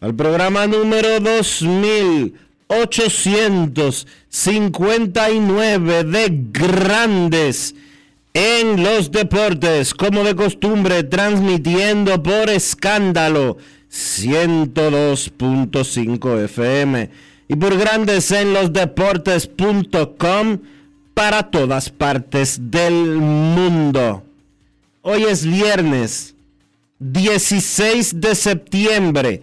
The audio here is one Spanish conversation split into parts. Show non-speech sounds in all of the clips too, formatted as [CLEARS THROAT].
al programa número 2000. 859 de grandes en los deportes, como de costumbre, transmitiendo por escándalo 102.5 FM y por grandes en los deportes.com para todas partes del mundo. Hoy es viernes 16 de septiembre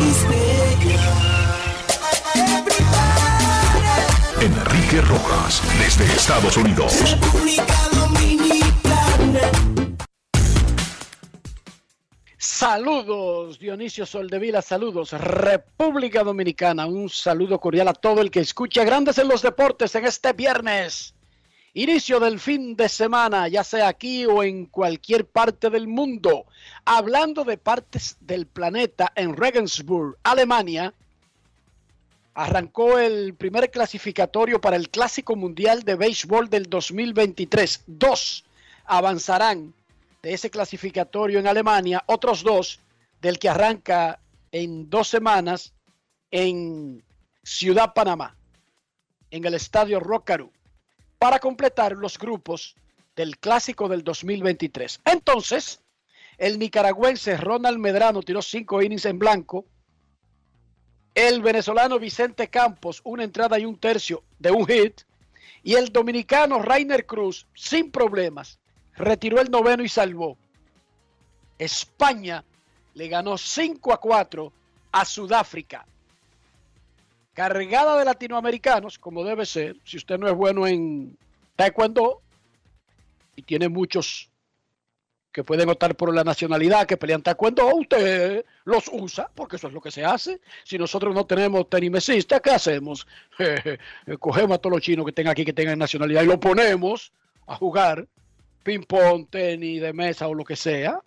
Enrique Rojas, desde Estados Unidos. Saludos, Dionisio Soldevila, saludos, República Dominicana, un saludo cordial a todo el que escucha Grandes en los Deportes en este viernes, inicio del fin de semana, ya sea aquí o en cualquier parte del mundo. Hablando de partes del planeta, en Regensburg, Alemania, arrancó el primer clasificatorio para el Clásico Mundial de Béisbol del 2023. Dos avanzarán de ese clasificatorio en Alemania, otros dos del que arranca en dos semanas en Ciudad Panamá, en el Estadio Rockaru, para completar los grupos del Clásico del 2023. Entonces, el nicaragüense Ronald Medrano tiró cinco innings en blanco, el venezolano Vicente Campos una entrada y un tercio de un hit y el dominicano Rainer Cruz sin problemas retiró el noveno y salvó. España le ganó 5 a 4 a Sudáfrica. Cargada de latinoamericanos, como debe ser, si usted no es bueno en taekwondo y tiene muchos que pueden optar por la nacionalidad, que pelean taekwondo, usted los usa, porque eso es lo que se hace. Si nosotros no tenemos tenimesistas, ¿qué hacemos? [LAUGHS] Cogemos a todos los chinos que tengan aquí, que tengan nacionalidad, y lo ponemos a jugar ping-pong, tenis de mesa o lo que sea.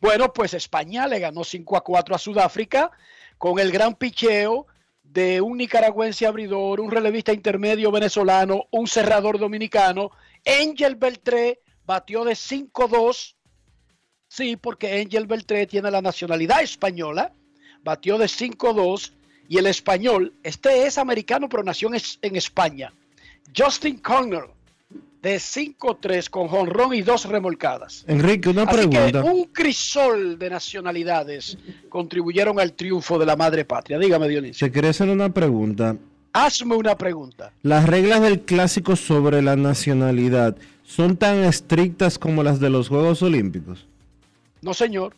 Bueno, pues España le ganó 5 a 4 a Sudáfrica con el gran picheo de un nicaragüense abridor, un relevista intermedio venezolano, un cerrador dominicano. Angel Beltré batió de 5-2 Sí, porque Angel Beltré tiene la nacionalidad española, batió de 5-2 y el español, este es americano pero nació en España. Justin Connor de 5-3 con jonrón y dos remolcadas. Enrique, una pregunta. un crisol de nacionalidades contribuyeron al triunfo de la madre patria. Dígame, Dionisio. Se quiere hacer una pregunta. Hazme una pregunta. Las reglas del clásico sobre la nacionalidad son tan estrictas como las de los Juegos Olímpicos. No, señor.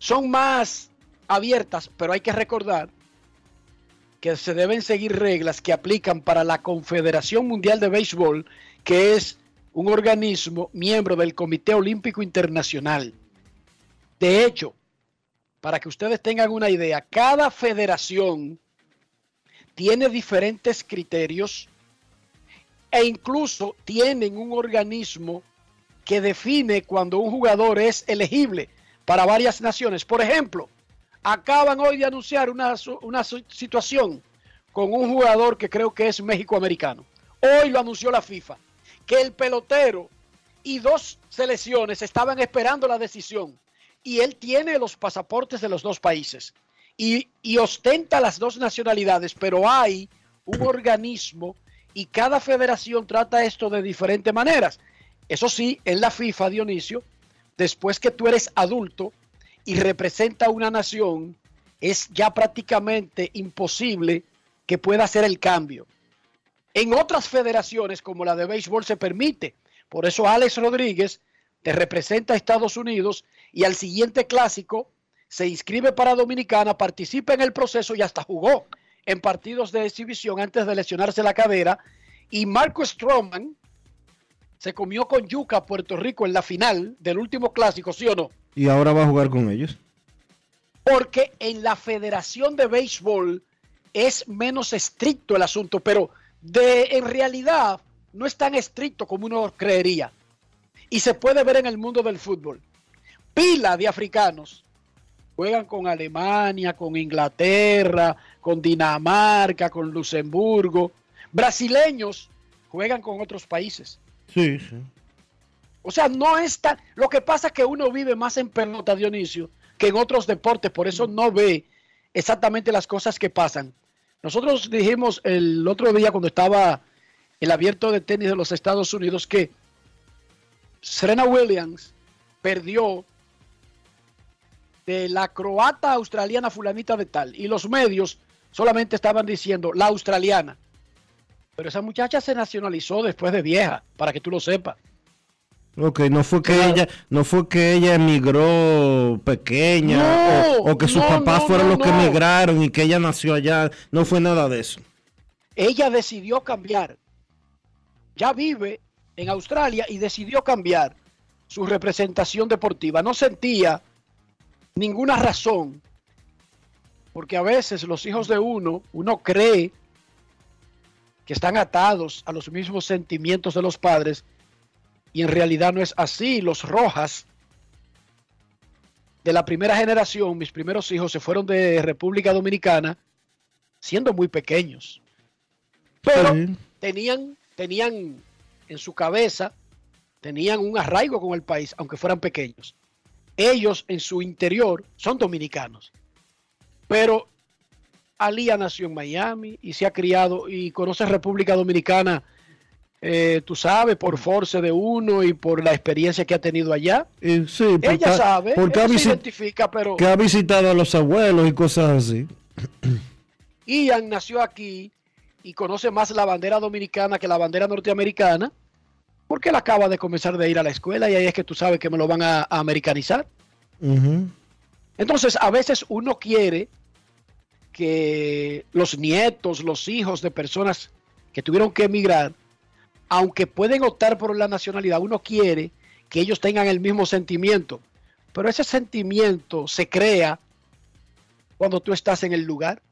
Son más abiertas, pero hay que recordar que se deben seguir reglas que aplican para la Confederación Mundial de Béisbol, que es un organismo miembro del Comité Olímpico Internacional. De hecho, para que ustedes tengan una idea, cada federación tiene diferentes criterios e incluso tienen un organismo que define cuando un jugador es elegible para varias naciones. Por ejemplo, acaban hoy de anunciar una, una situación con un jugador que creo que es México-americano. Hoy lo anunció la FIFA, que el pelotero y dos selecciones estaban esperando la decisión y él tiene los pasaportes de los dos países y, y ostenta las dos nacionalidades, pero hay un organismo y cada federación trata esto de diferentes maneras. Eso sí, en la FIFA, Dionisio, después que tú eres adulto y representa una nación, es ya prácticamente imposible que pueda hacer el cambio. En otras federaciones, como la de béisbol, se permite. Por eso Alex Rodríguez te representa a Estados Unidos y al siguiente clásico se inscribe para Dominicana, participa en el proceso y hasta jugó en partidos de exhibición antes de lesionarse la cadera. Y Marco Stroman se comió con Yuca Puerto Rico en la final del último clásico, ¿sí o no? Y ahora va a jugar con ellos. Porque en la Federación de Béisbol es menos estricto el asunto, pero de en realidad no es tan estricto como uno creería. Y se puede ver en el mundo del fútbol. Pila de africanos juegan con Alemania, con Inglaterra, con Dinamarca, con Luxemburgo. Brasileños juegan con otros países. Sí, sí. O sea, no está. Lo que pasa es que uno vive más en pelota, Dionisio, que en otros deportes, por eso no ve exactamente las cosas que pasan. Nosotros dijimos el otro día cuando estaba el abierto de tenis de los Estados Unidos que Serena Williams perdió de la croata australiana fulanita de tal y los medios solamente estaban diciendo la australiana. Pero esa muchacha se nacionalizó después de vieja, para que tú lo sepas. Ok, no fue que ella, no fue que ella emigró pequeña o, que sus papás fueron los que emigraron y que ella nació allá. No fue nada de eso. Ella decidió cambiar. Ya vive en Australia y decidió cambiar su representación deportiva. No sentía ninguna razón, porque a veces los hijos de uno, uno cree que están atados a los mismos sentimientos de los padres y en realidad no es así. Los Rojas de la primera generación, mis primeros hijos, se fueron de República Dominicana siendo muy pequeños. Pero tenían, tenían en su cabeza, tenían un arraigo con el país, aunque fueran pequeños. Ellos en su interior son dominicanos. Pero Alía nació en Miami y se ha criado y conoce República Dominicana eh, tú sabes, por force de uno y por la experiencia que ha tenido allá. sí, ella sabe, porque ella se identifica, pero... Que ha visitado a los abuelos y cosas así. [CLEARS THROAT] Ian nació aquí y conoce más la bandera dominicana que la bandera norteamericana, porque él acaba de comenzar de ir a la escuela y ahí es que tú sabes que me lo van a, americanizar. Entonces, a veces uno quiere que los nietos, los hijos de personas que tuvieron que emigrar, aunque pueden optar por la nacionalidad, uno quiere que ellos tengan el mismo sentimiento, pero ese sentimiento se crea cuando tú estás en el lugar.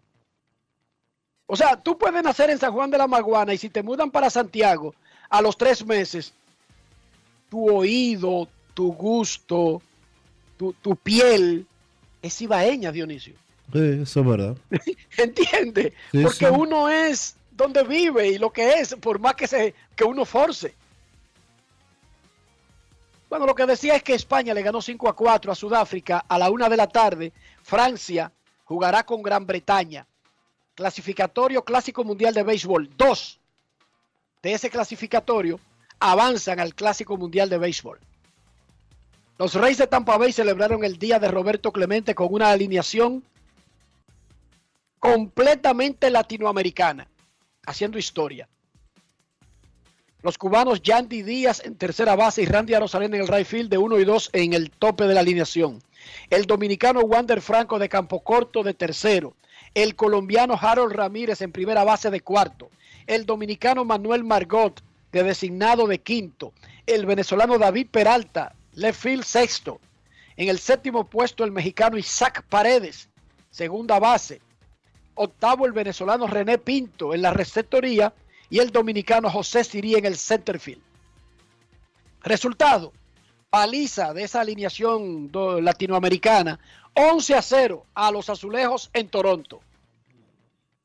O sea, tú puedes nacer en San Juan de la Maguana y si te mudan para Santiago a los tres meses, tu oído, tu gusto, tu, piel es ibaeña, Dionisio. Sí, eso es verdad. [LAUGHS] ¿Entiendes? Porque uno es donde vive y lo que es, por más que, se, que uno force. Bueno, lo que decía es que España le ganó 5 a 4 a Sudáfrica a la una de la tarde. Francia jugará con Gran Bretaña. Clasificatorio Clásico Mundial de Béisbol. Dos de ese clasificatorio avanzan al Clásico Mundial de Béisbol. Los Reyes de Tampa Bay celebraron el día de Roberto Clemente con una alineación completamente latinoamericana haciendo historia. Los cubanos Yandy Díaz en tercera base y Randy Arosalén en el right field de 1 y 2 en el tope de la alineación. El dominicano Wander Franco de campo corto de tercero. el colombiano Harold Ramírez en primera base de cuarto, el dominicano Manuel Margot de designado de quinto, el venezolano David Peralta, left field sexto, en el séptimo puesto el mexicano Isaac Paredes, segunda base, octavo el venezolano René Pinto en la receptoría y el dominicano José Sirí en el center field. Resultado, paliza de esa alineación latinoamericana, 11 a 0 a los azulejos en Toronto.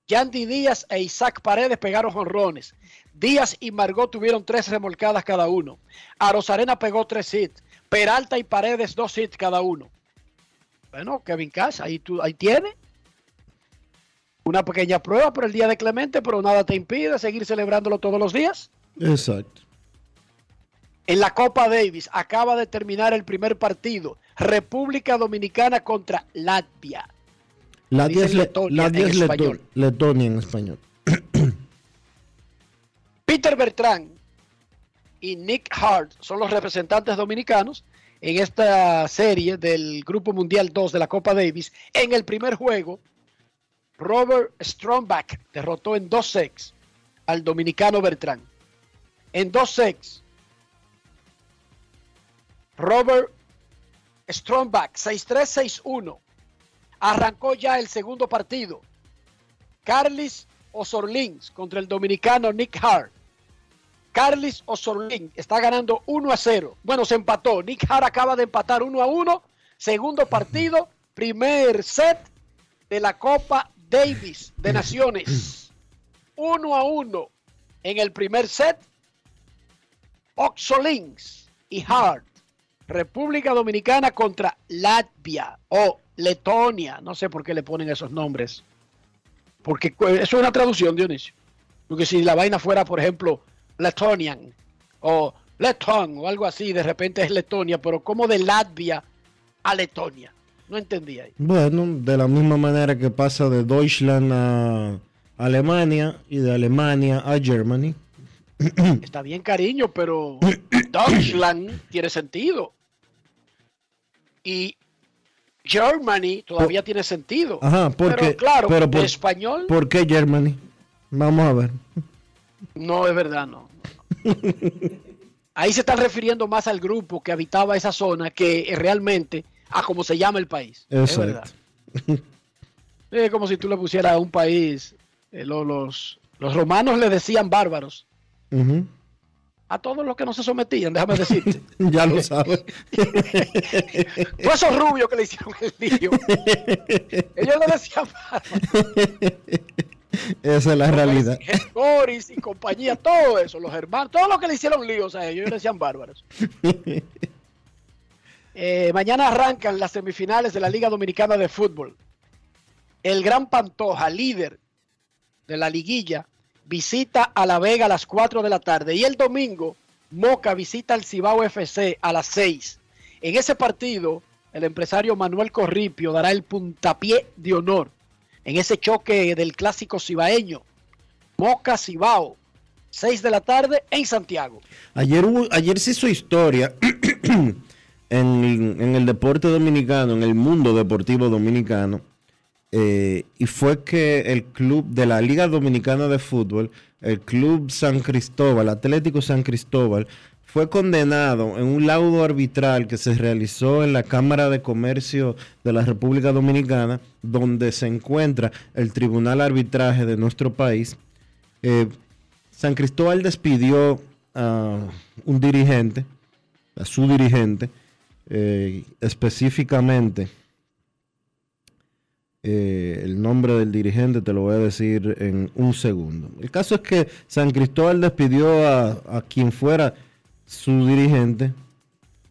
Yandy Díaz e Isaac Paredes pegaron jonrones. Díaz y Margot tuvieron tres remolcadas cada uno. A Rosarena pegó tres hits. Peralta y Paredes dos hits cada uno. Bueno, Kevin Cash, ahí, tú, ahí tiene. Una pequeña prueba por el día de Clemente, pero nada te impide seguir celebrándolo todos los días. Exacto. En la Copa Davis acaba de terminar el primer partido. República Dominicana contra Latvia. La Dicen 10 le- Letonia en 10 Leto- español. Letonia en español. [CLEARS THROAT] Peter Bertrand y Nick Hart son los representantes dominicanos en esta serie del Grupo Mundial 2 de la Copa Davis. En el primer juego, Robert Stromback derrotó en 2 sets al dominicano Bertrand. En 2 sets, Robert Stromback 6-3-6-1 arrancó ya el segundo partido. Carlis Osorlins contra el dominicano Nick Hart. Carlis Osorlin está ganando 1 a 0. Bueno, se empató. Nick Hart acaba de empatar 1 a 1. Segundo partido, primer set de la Copa Davis de Naciones. 1 a 1 en el primer set. Oxolins y Hart. República Dominicana contra Latvia o Letonia. No sé por qué le ponen esos nombres. Porque cu- eso es una traducción, Dionisio. Porque si la vaina fuera, por ejemplo, Letonian o Leton o algo así, de repente es Letonia, pero como de Latvia a Letonia. No entendía ahí. Bueno, de la misma manera que pasa de Deutschland a Alemania y de Alemania a Germany. [CLEARS THROAT] Está bien, cariño, pero [COUGHS] Deutschland tiene sentido. Y Germany todavía tiene sentido. Ajá, porque pero claro, pero por- español ¿Por qué Germany? Vamos a ver. no es verdad, no. [LAUGHS] Ahí se están refiriendo más al grupo que habitaba esa zona que realmente a cómo se llama el país. Es verdad. [LAUGHS] Es como si tú le pusieras a un país, eh, lo- los, los romanos le decían bárbaros a todos los que no se sometían, déjame decirte. [LAUGHS] Ya lo sabes. [LAUGHS] Todos esos rubios que le hicieron el lío. Ellos le decían bárbaros. Esa es la realidad. Boris y compañía, todo eso, los hermanos, todo lo que le hicieron líos a ellos, ellos le decían bárbaros. Eh, mañana arrancan las semifinales de la Liga Dominicana de Fútbol. El Gran Pantoja, líder de la liguilla, visita a La Vega a las 4 de la tarde. Y el domingo, Moca visita al Cibao FC a las 6. En ese partido, el empresario Manuel Corripio dará el puntapié de honor en ese choque del clásico cibaeño. Moca Cibao, 6 de la tarde en Santiago. Ayer, ayer se hizo historia [CLEARS THROAT] en, el deporte dominicano, en el mundo deportivo dominicano, eh, y fue que el club de la Liga Dominicana de Fútbol, el Club San Cristóbal, Atlético San Cristóbal, fue condenado en un laudo arbitral que se realizó en la Cámara de Comercio de la República Dominicana, donde se encuentra el Tribunal Arbitraje de nuestro país. Eh, San Cristóbal despidió a un dirigente, a su dirigente, eh, específicamente eh, el nombre del dirigente te lo voy a decir en un segundo. El caso es que San Cristóbal despidió a, a quien fuera su dirigente,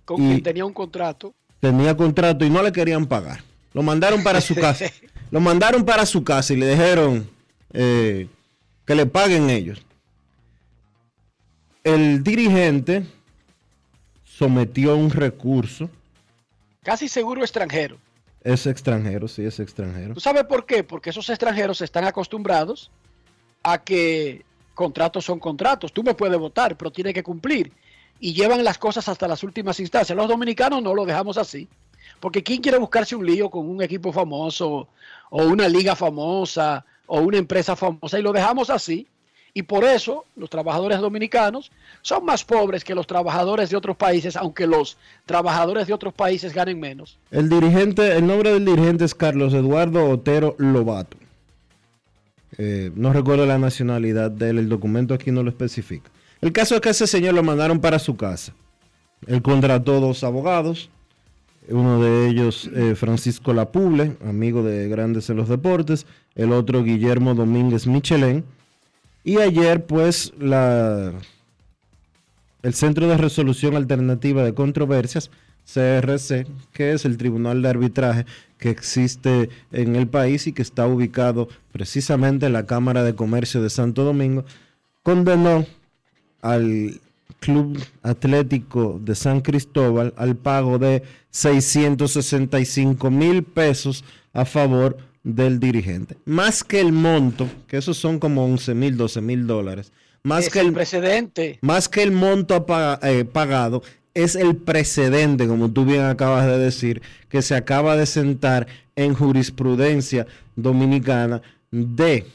Con quien tenía un contrato. tenía contrato y no le querían pagar. Lo mandaron para su casa. [LAUGHS] Lo mandaron para su casa y le dijeron eh, que le paguen ellos. El dirigente sometió un recurso. Casi seguro extranjero. Es extranjero, sí, es extranjero. ¿Tú sabes por qué? Porque esos extranjeros están acostumbrados a que contratos son contratos. Tú me puedes votar, pero tiene que cumplir. Y llevan las cosas hasta las últimas instancias. Los dominicanos no lo dejamos así. Porque ¿quién quiere buscarse un lío con un equipo famoso o una liga famosa o una empresa famosa? Y lo dejamos así. Y por eso los trabajadores dominicanos son más pobres que los trabajadores de otros países, aunque los trabajadores de otros países ganen menos. El dirigente, el nombre del dirigente es Carlos Eduardo Otero Lobato. Eh, no recuerdo la nacionalidad de él, el documento aquí no lo especifica. El caso es que ese señor lo mandaron para su casa. Él contrató dos abogados, uno de ellos eh, Francisco Lapuble, amigo de Grandes en los Deportes, el otro Guillermo Domínguez Michelén. Y ayer pues el Centro de Resolución Alternativa de Controversias, CRC, que es el Tribunal de Arbitraje que existe en el país y que está ubicado precisamente en la Cámara de Comercio de Santo Domingo, condenó al Club Atlético de San Cristóbal al pago de 665 mil pesos a favor del dirigente. Más que el monto, que esos son como 11 mil, 12 mil dólares. Más Es que el el, precedente. más que el monto eh, pagado, es el precedente, como tú bien acabas de decir, que se acaba de sentar en jurisprudencia dominicana de,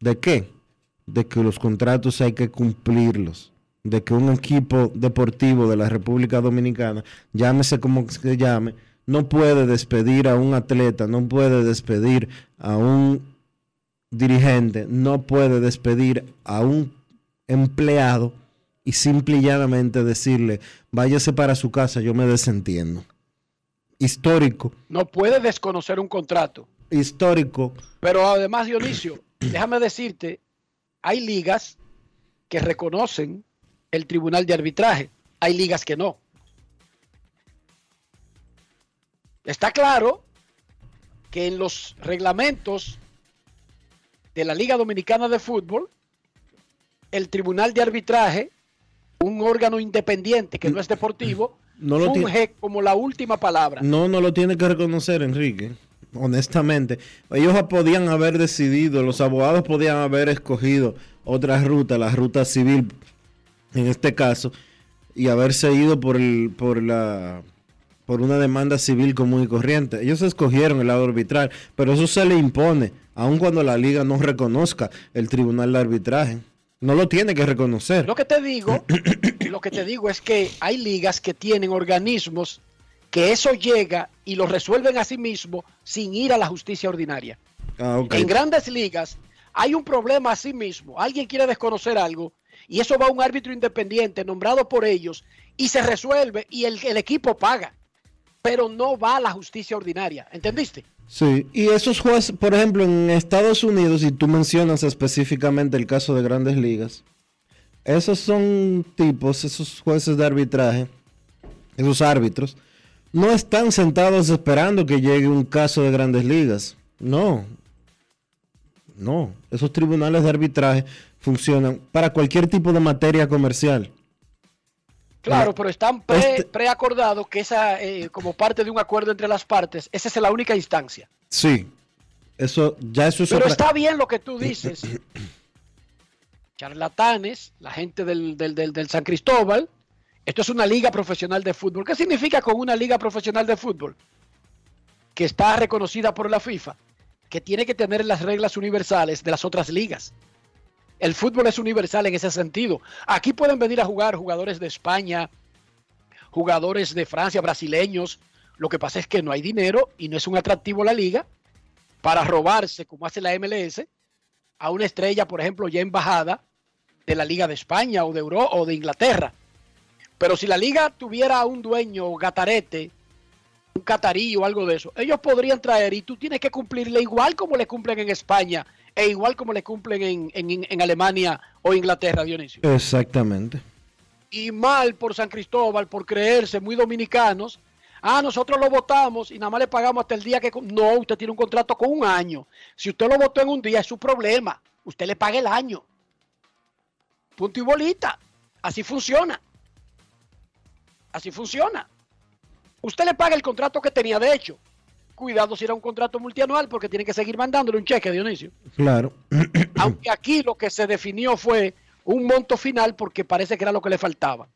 ¿de qué? De que los contratos hay que cumplirlos. De que un equipo deportivo de la República Dominicana, llámese como se llame, no puede despedir a un atleta, no puede despedir a un dirigente, no puede despedir a un empleado y simple y llanamente decirle, váyase para su casa, yo me desentiendo. Histórico, No puede desconocer un contrato. histórico, Pero además, Dionisio, [CLEARS THROAT] déjame decirte, hay ligas que reconocen el tribunal de arbitraje. Hay ligas que no. Está claro que en los reglamentos de la Liga Dominicana de Fútbol, el tribunal de arbitraje, un órgano independiente que no es deportivo, No lo funge como la última palabra. no, no lo tiene que reconocer, Enrique. Honestamente, ellos podían haber decidido, los abogados podían haber escogido otra ruta, la ruta civil, en este caso, y haberse ido por el, por la, por una demanda civil común y corriente. Ellos escogieron el lado arbitral, pero eso se le impone, aun cuando la liga no reconozca el tribunal de arbitraje. No lo tiene que reconocer. Lo que te digo, [CLEARS THROAT] lo que te digo es que hay ligas que tienen organismos que eso llega y lo resuelven a sí mismo sin ir a la justicia ordinaria. Ah. En grandes ligas hay un problema a sí mismo. Alguien quiere desconocer algo y eso va a un árbitro independiente nombrado por ellos y se resuelve y el, el equipo paga, pero no va a la justicia ordinaria. ¿Entendiste? Sí, y esos jueces, por ejemplo, en Estados Unidos, y tú mencionas específicamente el caso de grandes ligas, esos son tipos, esos jueces de arbitraje, esos árbitros, no están sentados esperando que llegue un caso de grandes ligas. No, no, esos tribunales de arbitraje funcionan para cualquier tipo de materia comercial. Claro, pero están pre- este- preacordados que esa, eh, como parte de un acuerdo entre las partes, esa es la única instancia. Sí, eso, ya eso es Pero otra- está bien lo que tú dices. [CLEARS THROAT] Charlatanes, la gente del, del, del- del San Cristóbal. Esto es una liga profesional de fútbol. ¿Qué significa con una liga profesional de fútbol? Que está reconocida por la FIFA, que tiene que tener las reglas universales de las otras ligas. El fútbol es universal en ese sentido. Aquí pueden venir a jugar jugadores de España, jugadores de Francia, brasileños. Lo que pasa es que no hay dinero y no es un atractivo la liga para robarse, como hace la MLS, a una estrella, por ejemplo, ya embajada de la Liga de España o de Euro o de Inglaterra. Pero si la liga tuviera un dueño gatarete, un catarí o algo de eso, ellos podrían traer y tú tienes que cumplirle igual como le cumplen en España e igual como le cumplen en, en- en Alemania o Inglaterra, Dionisio. Exactamente. Y mal por San Cristóbal, por creerse muy dominicanos. Ah, nosotros lo votamos y nada más le pagamos hasta el día que... No, usted tiene un contrato con un año. Si usted lo votó en un día es su problema. Usted le paga el año. Punto y bolita. Así funciona. Así funciona. Usted le paga el contrato que tenía, de hecho. Cuidado si era un contrato multianual porque tiene que seguir mandándole un cheque, Dionisio. Claro. [CLEARS THROAT] Aunque aquí lo que se definió fue un monto final porque parece que era lo que le faltaba.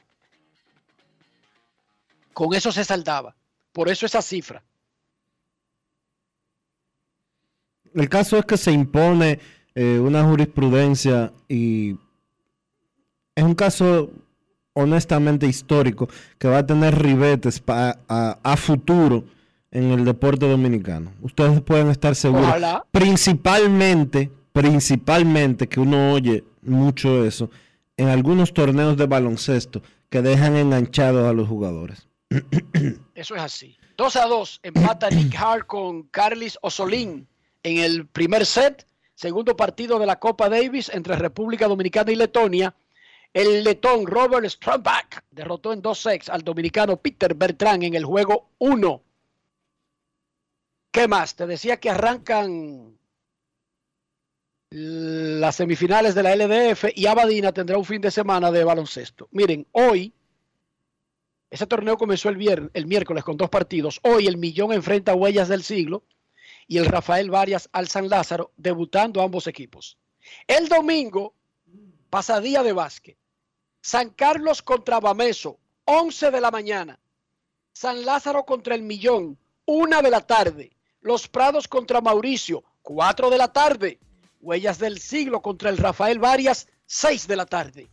Con eso se saldaba. Por eso esa cifra. El caso es que se impone eh, una jurisprudencia y es un caso honestamente histórico que va a tener ribetes a, futuro en el deporte dominicano. Ustedes pueden estar seguros. Principalmente, principalmente que uno oye mucho eso en algunos torneos de baloncesto que dejan enganchados a los jugadores. [CLEARS THROAT] Eso es así. 2 a 2 empata Nick Hart con Carlis Osolín en el primer set, segundo partido de la Copa Davis entre República Dominicana y Letonia. El letón Robert Strambach derrotó en dos sets al dominicano Peter Bertrand en el juego 1. ¿Qué más? Te decía que arrancan las semifinales de la LDF y Abadina tendrá un fin de semana de baloncesto. Miren, hoy, ese torneo comenzó el, el miércoles con dos partidos. Hoy el Millón enfrenta a Huellas del Siglo y el Rafael Varias al San Lázaro, debutando ambos equipos. El domingo, pasadía de básquet. San Carlos contra Bameso, 11 de la mañana. San Lázaro contra el Millón, 1 de la tarde. Los Prados contra Mauricio, 4 de la tarde. Huellas del Siglo contra el Rafael Varias, 6 de la tarde.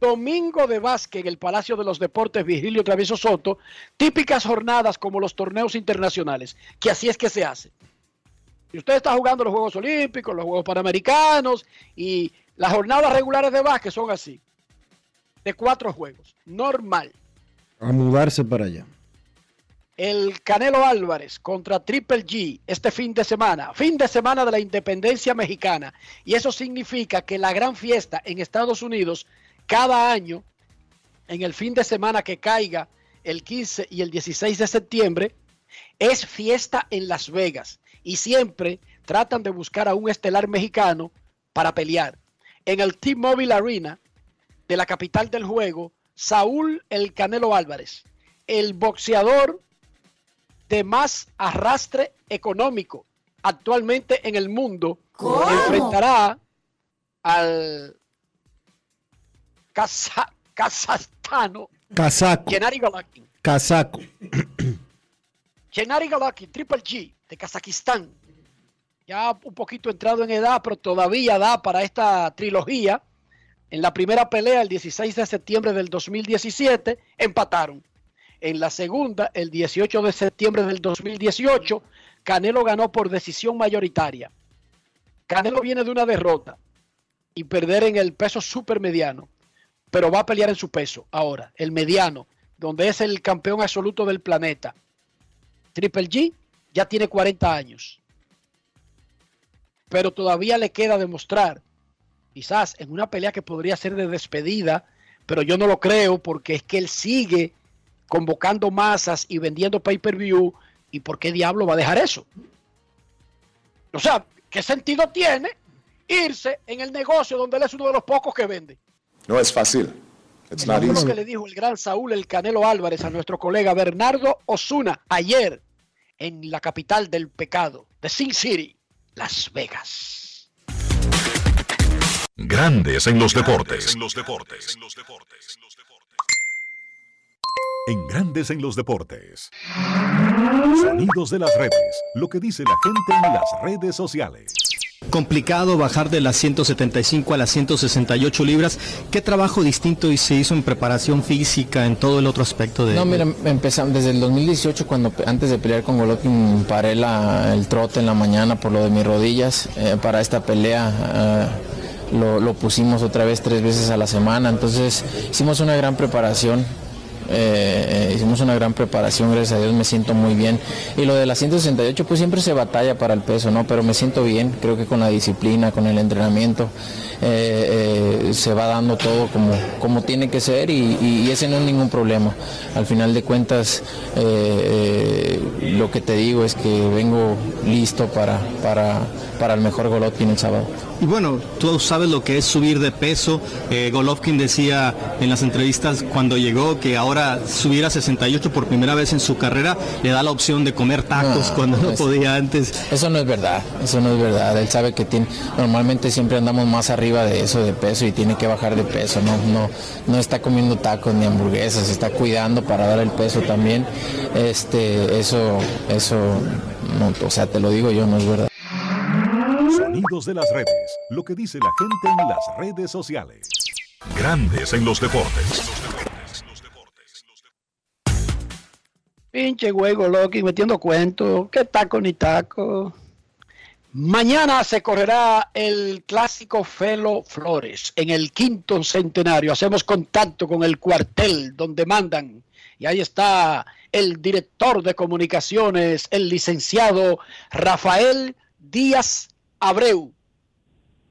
Domingo de básquet en el Palacio de los Deportes Virgilio Travieso Soto, típicas jornadas como los torneos internacionales, que así es que se hace. Si usted está jugando los Juegos Olímpicos, los Juegos Panamericanos y las jornadas regulares de básquet son así, de cuatro juegos, normal. A mudarse para allá. El Canelo Álvarez contra Triple G este fin de semana, fin de semana de la independencia mexicana. Y eso significa que la gran fiesta en Estados Unidos cada año, en el fin de semana que caiga el 15 y el 16 de septiembre, es fiesta en Las Vegas y siempre tratan de buscar a un estelar mexicano para pelear. En el T-Mobile Arena de la capital del juego, Saúl El Canelo Álvarez, el boxeador de más arrastre económico actualmente en el mundo, enfrentará al Kazajstano. Casaco. Gennady Golovkin. Casaco. Gennady Golovkin, Triple G, de Kazajistán. Ya un poquito entrado en edad, pero todavía da para esta trilogía. En la primera pelea, el 16 de septiembre del 2017, empataron. En la segunda, el 18 de septiembre del 2018, Canelo ganó por decisión mayoritaria. Canelo viene de una derrota y perder en el peso supermediano pero va a pelear en su peso ahora, el mediano, donde es el campeón absoluto del planeta. Triple G ya tiene 40 años, pero todavía le queda demostrar, quizás en una pelea que podría ser de despedida, pero yo no lo creo porque es que él sigue convocando masas y vendiendo pay-per-view. ¿Y por qué diablo va a dejar eso? O sea, ¿qué sentido tiene irse en el negocio donde él es uno de los pocos que vende? No es fácil. Es lo que le dijo el gran Saúl El Canelo Álvarez a nuestro colega Bernardo Osuna ayer en la capital del pecado, de Sin City, Las Vegas. Grandes en los deportes. En los deportes. En Grandes en los deportes. Sonidos de las redes. Lo que dice la gente en las redes sociales complicado bajar de las 175 a las 168 libras. ¿Qué trabajo distinto se hizo en preparación física, en todo el otro aspecto de...? No, mira, empezamos desde el 2018, cuando antes de pelear con Golovkin paré el trote en la mañana por lo de mis rodillas. Eh, para esta pelea eh, lo, lo pusimos otra vez tres veces a la semana. Entonces hicimos una gran preparación eh, hicimos una gran preparación, gracias a Dios me siento muy bien. Y lo de la 168, pues siempre se batalla para el peso, ¿no? Pero me siento bien, creo que con la disciplina, con el entrenamiento, eh, eh, se va dando todo como, como tiene que ser y, ese no es ningún problema. Al final de cuentas, lo que te digo es que vengo listo para, para, para el mejor Golovkin el sábado. Y bueno, tú sabes lo que es subir de peso. Eh, Golovkin decía en las entrevistas cuando llegó que ahora subir a 68 por primera vez en su carrera le da la opción de comer tacos cuando no podía antes. Eso no es verdad, eso no es verdad. Él sabe que tiene, normalmente siempre andamos más arriba de eso de peso y tiene que bajar de peso. No, no, no está comiendo tacos ni hamburguesas, está cuidando para dar el peso también. Este, eso, eso, no, o sea, te lo digo yo, no es verdad. De las redes. Lo que dice la gente en las redes sociales. Grandes en los deportes. Pinche huevo, Loki, metiendo cuentos. ¿Qué taco ni taco? Mañana se correrá el clásico Felo Flores en el quinto centenario. Hacemos contacto con el cuartel donde mandan. Y ahí está el director de comunicaciones, el licenciado Rafael Díaz Abreu,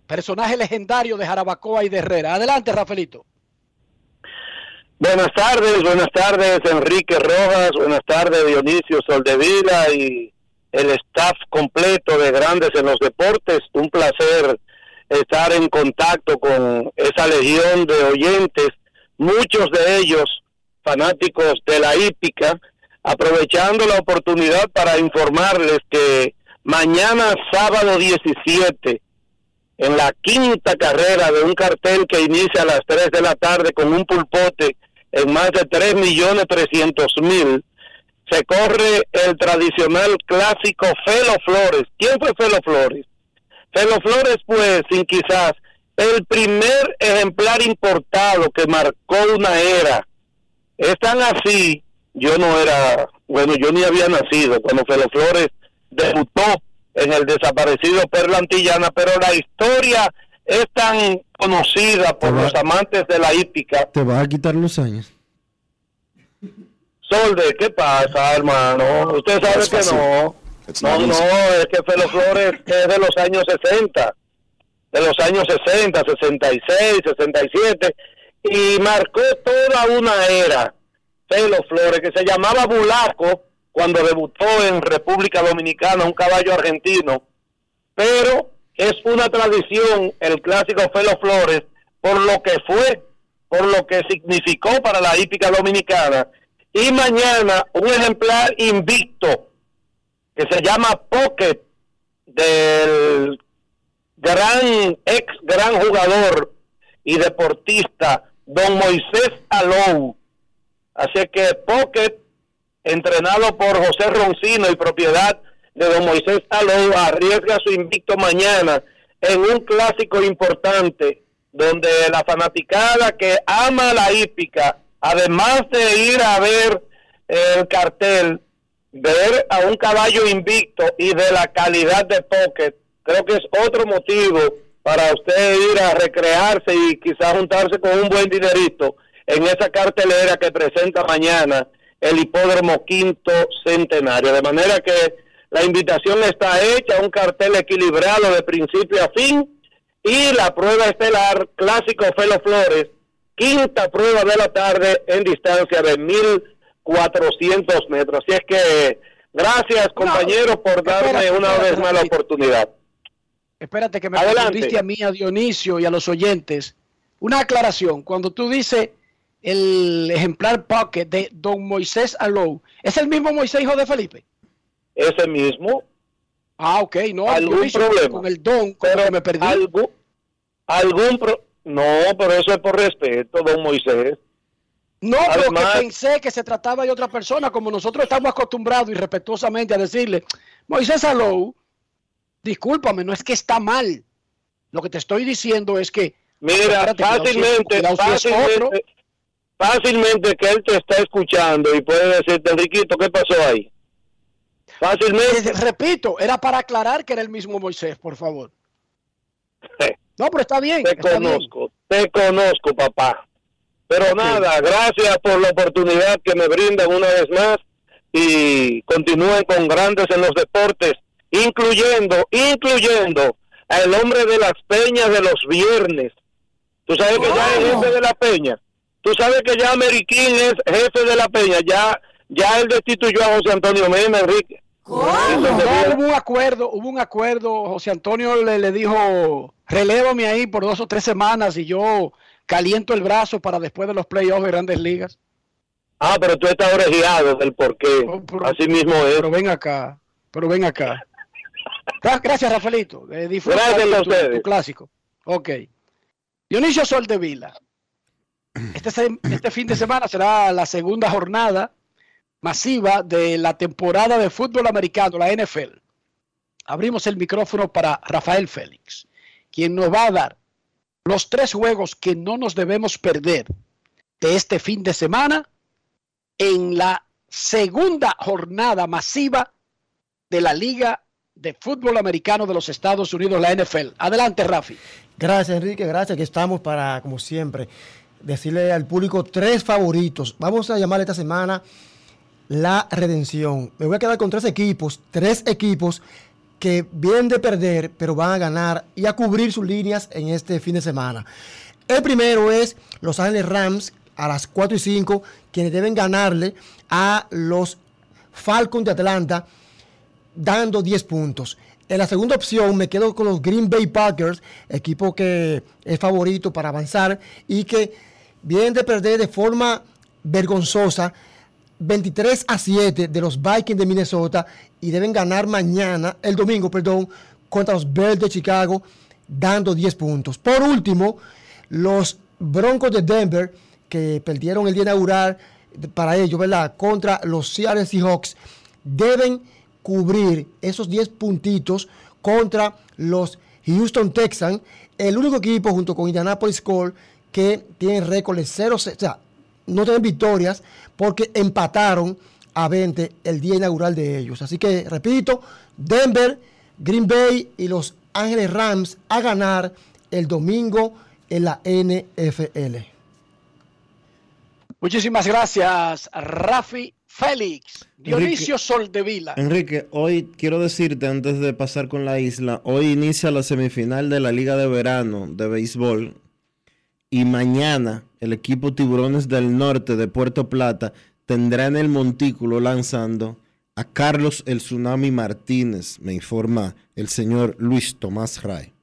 personaje legendario de Jarabacoa y de Herrera. Adelante, Rafaelito. Buenas tardes, buenas tardes Enrique Rojas, buenas tardes Dionisio Soldevila y el staff completo de Grandes en los Deportes. Un placer estar en contacto con esa legión de oyentes, muchos de ellos fanáticos de la hípica, aprovechando la oportunidad para informarles que mañana sábado 17, en la quinta carrera de un cartel que inicia a las 3 de la tarde con un pulpote en más de 3 millones 300 mil, se corre el tradicional clásico Felo Flores. ¿Quién fue Felo Flores? Felo Flores, pues, sin quizás el primer ejemplar importado que marcó una era. Es tan así, yo no era, bueno, yo ni había nacido cuando Felo Flores debutó en el desaparecido Perla Antillana, pero la historia es tan conocida por los amantes de la hípica. Te vas a quitar los años. Solde, ¿qué pasa, hermano? Usted sabe que no. No, no, es que Felo Flores es de los años 60, de los años 60, 66, 67, y marcó toda una era, Felo Flores, que se llamaba Bulaco cuando debutó en República Dominicana, un caballo argentino, pero es una tradición el clásico Felo Flores por lo que fue, por lo que significó para la hípica dominicana. Y mañana un ejemplar invicto que se llama Pocket del gran ex gran jugador y deportista don Moisés Alou. Así que Pocket, entrenado por José Roncino y propiedad de don Moisés Alou, arriesga su invicto mañana en un clásico importante donde la fanaticada que ama la hípica, además de ir a ver el cartel, ver a un caballo invicto y de la calidad de Pocket, creo que es otro motivo para usted ir a recrearse y quizás juntarse con un buen dinerito en esa cartelera que presenta mañana el hipódromo quinto centenario. De manera que la invitación está hecha, un cartel equilibrado de principio a fin y la prueba estelar clásico Felo Flores, quinta prueba de la tarde en distancia de 1400 metros. Así es que gracias compañeros por darme una vez más la oportunidad. Espérate que me respondiste a mí, a Dionisio y a los oyentes. Una aclaración, cuando tú dices el ejemplar pocket de don Moisés Alou, ¿es el mismo Moisés hijo de Felipe? Ese mismo. Ah, ok, no, algún problema. Con el don, con pero que me perdí. Algún, algún pro... No, pero eso es por respeto, don Moisés. No, Además, porque pensé que se trataba de otra persona, como nosotros estamos acostumbrados y respetuosamente a decirle, Moisés Alou, discúlpame, no es que está mal. Lo que te estoy diciendo es que... Mira, fácilmente, fácilmente, fácilmente que él te está escuchando y puede decirte, Enriquito, ¿qué pasó ahí? Fácilmente. Repito, era para aclarar que era el mismo Moisés, por favor. No, pero está bien. Te está conozco, bien. te conozco, papá. Pero okay. nada, gracias por la oportunidad que me brindan una vez más y continúen con grandes en los deportes, incluyendo, incluyendo al hombre de las peñas de los viernes. Tú sabes que oh. ya es jefe de la peña. Tú sabes que ya Meriquín es jefe de la peña. Ya, ya él destituyó a José Antonio Mena, Enrique. No, hubo un acuerdo, hubo un acuerdo. José Antonio le, le dijo Relévame ahí por dos o tres semanas y yo caliento el brazo para después de los playoffs de grandes ligas. Ah, pero tú estás orejeado del por qué. Oh, pero- Así mismo es. Pero ven acá, pero ven acá. [LAUGHS] Gra- Gracias, Rafaelito. Eh, disfruta Gracias a tu- ustedes. tu clásico. Ok. Dionisio Soldevila. Este, este fin de semana será la segunda jornada masiva de la temporada de fútbol americano, la NFL. Abrimos el micrófono para Rafael Félix, quien nos va a dar los tres juegos que no nos debemos perder de este fin de semana en la segunda jornada masiva de la Liga de Fútbol Americano de los Estados Unidos, la NFL. Adelante, Rafi. Gracias, Enrique. Gracias. Aquí estamos para, como siempre, decirle al público tres favoritos. Vamos a llamarle esta semana la redención. Me voy a quedar con tres equipos, tres equipos que vienen de perder, pero van a ganar y a cubrir sus líneas en este fin de semana. El primero es Los Ángeles Rams a las 4 y 5, quienes deben ganarle a los Falcons de Atlanta dando 10 puntos. En la segunda opción me quedo con los Green Bay Packers, equipo que es favorito para avanzar y que vienen de perder de forma vergonzosa 23 a 7 de los Vikings de Minnesota y deben ganar mañana, el domingo, perdón, contra los Bears de Chicago, dando 10 puntos. Por último, los Broncos de Denver, que perdieron el día inaugural para ellos, ¿verdad? Contra los Seattle Seahawks, deben cubrir esos 10 puntitos contra los Houston Texans, el único equipo junto con Indianapolis Colts que tienen récord de 0, o sea, no tienen victorias porque empataron a 20 el día inaugural de ellos. Así que, repito, Denver, Green Bay y los Ángeles Rams a ganar el domingo en la NFL. Muchísimas gracias, Rafi Félix. Dionisio Soldevila. Enrique, hoy quiero decirte antes de pasar con la isla, hoy inicia la semifinal de la Liga de Verano de Béisbol y mañana el equipo Tiburones del Norte de Puerto Plata tendrá en el montículo lanzando a Carlos el Tsunami Martínez, me informa el señor Luis Tomás Ray.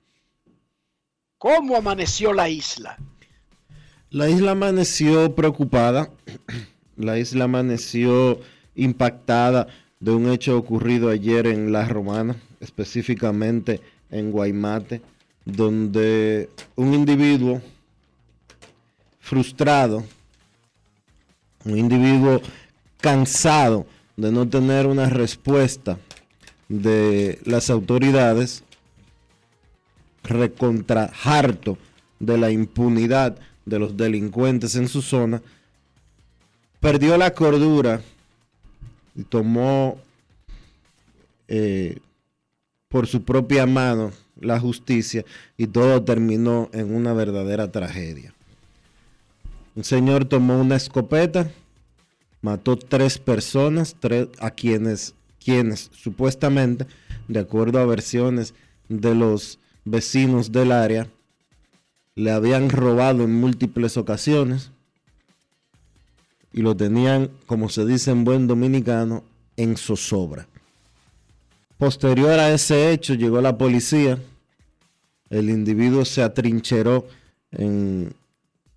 ¿Cómo amaneció la isla? La isla amaneció preocupada, la isla amaneció impactada de un hecho ocurrido ayer en La Romana, específicamente en Guaymate, donde un individuo frustrado, un individuo cansado de no tener una respuesta de las autoridades, recontra harto de la impunidad de los delincuentes en su zona, perdió la cordura y tomó eh, por su propia mano la justicia y todo terminó en una verdadera tragedia. Un señor tomó una escopeta, mató tres personas, a quienes, quienes supuestamente, de acuerdo a versiones de los vecinos del área, le habían robado en múltiples ocasiones y lo tenían, como se dice en buen dominicano, en zozobra. Posterior a ese hecho llegó la policía, el individuo se atrincheró en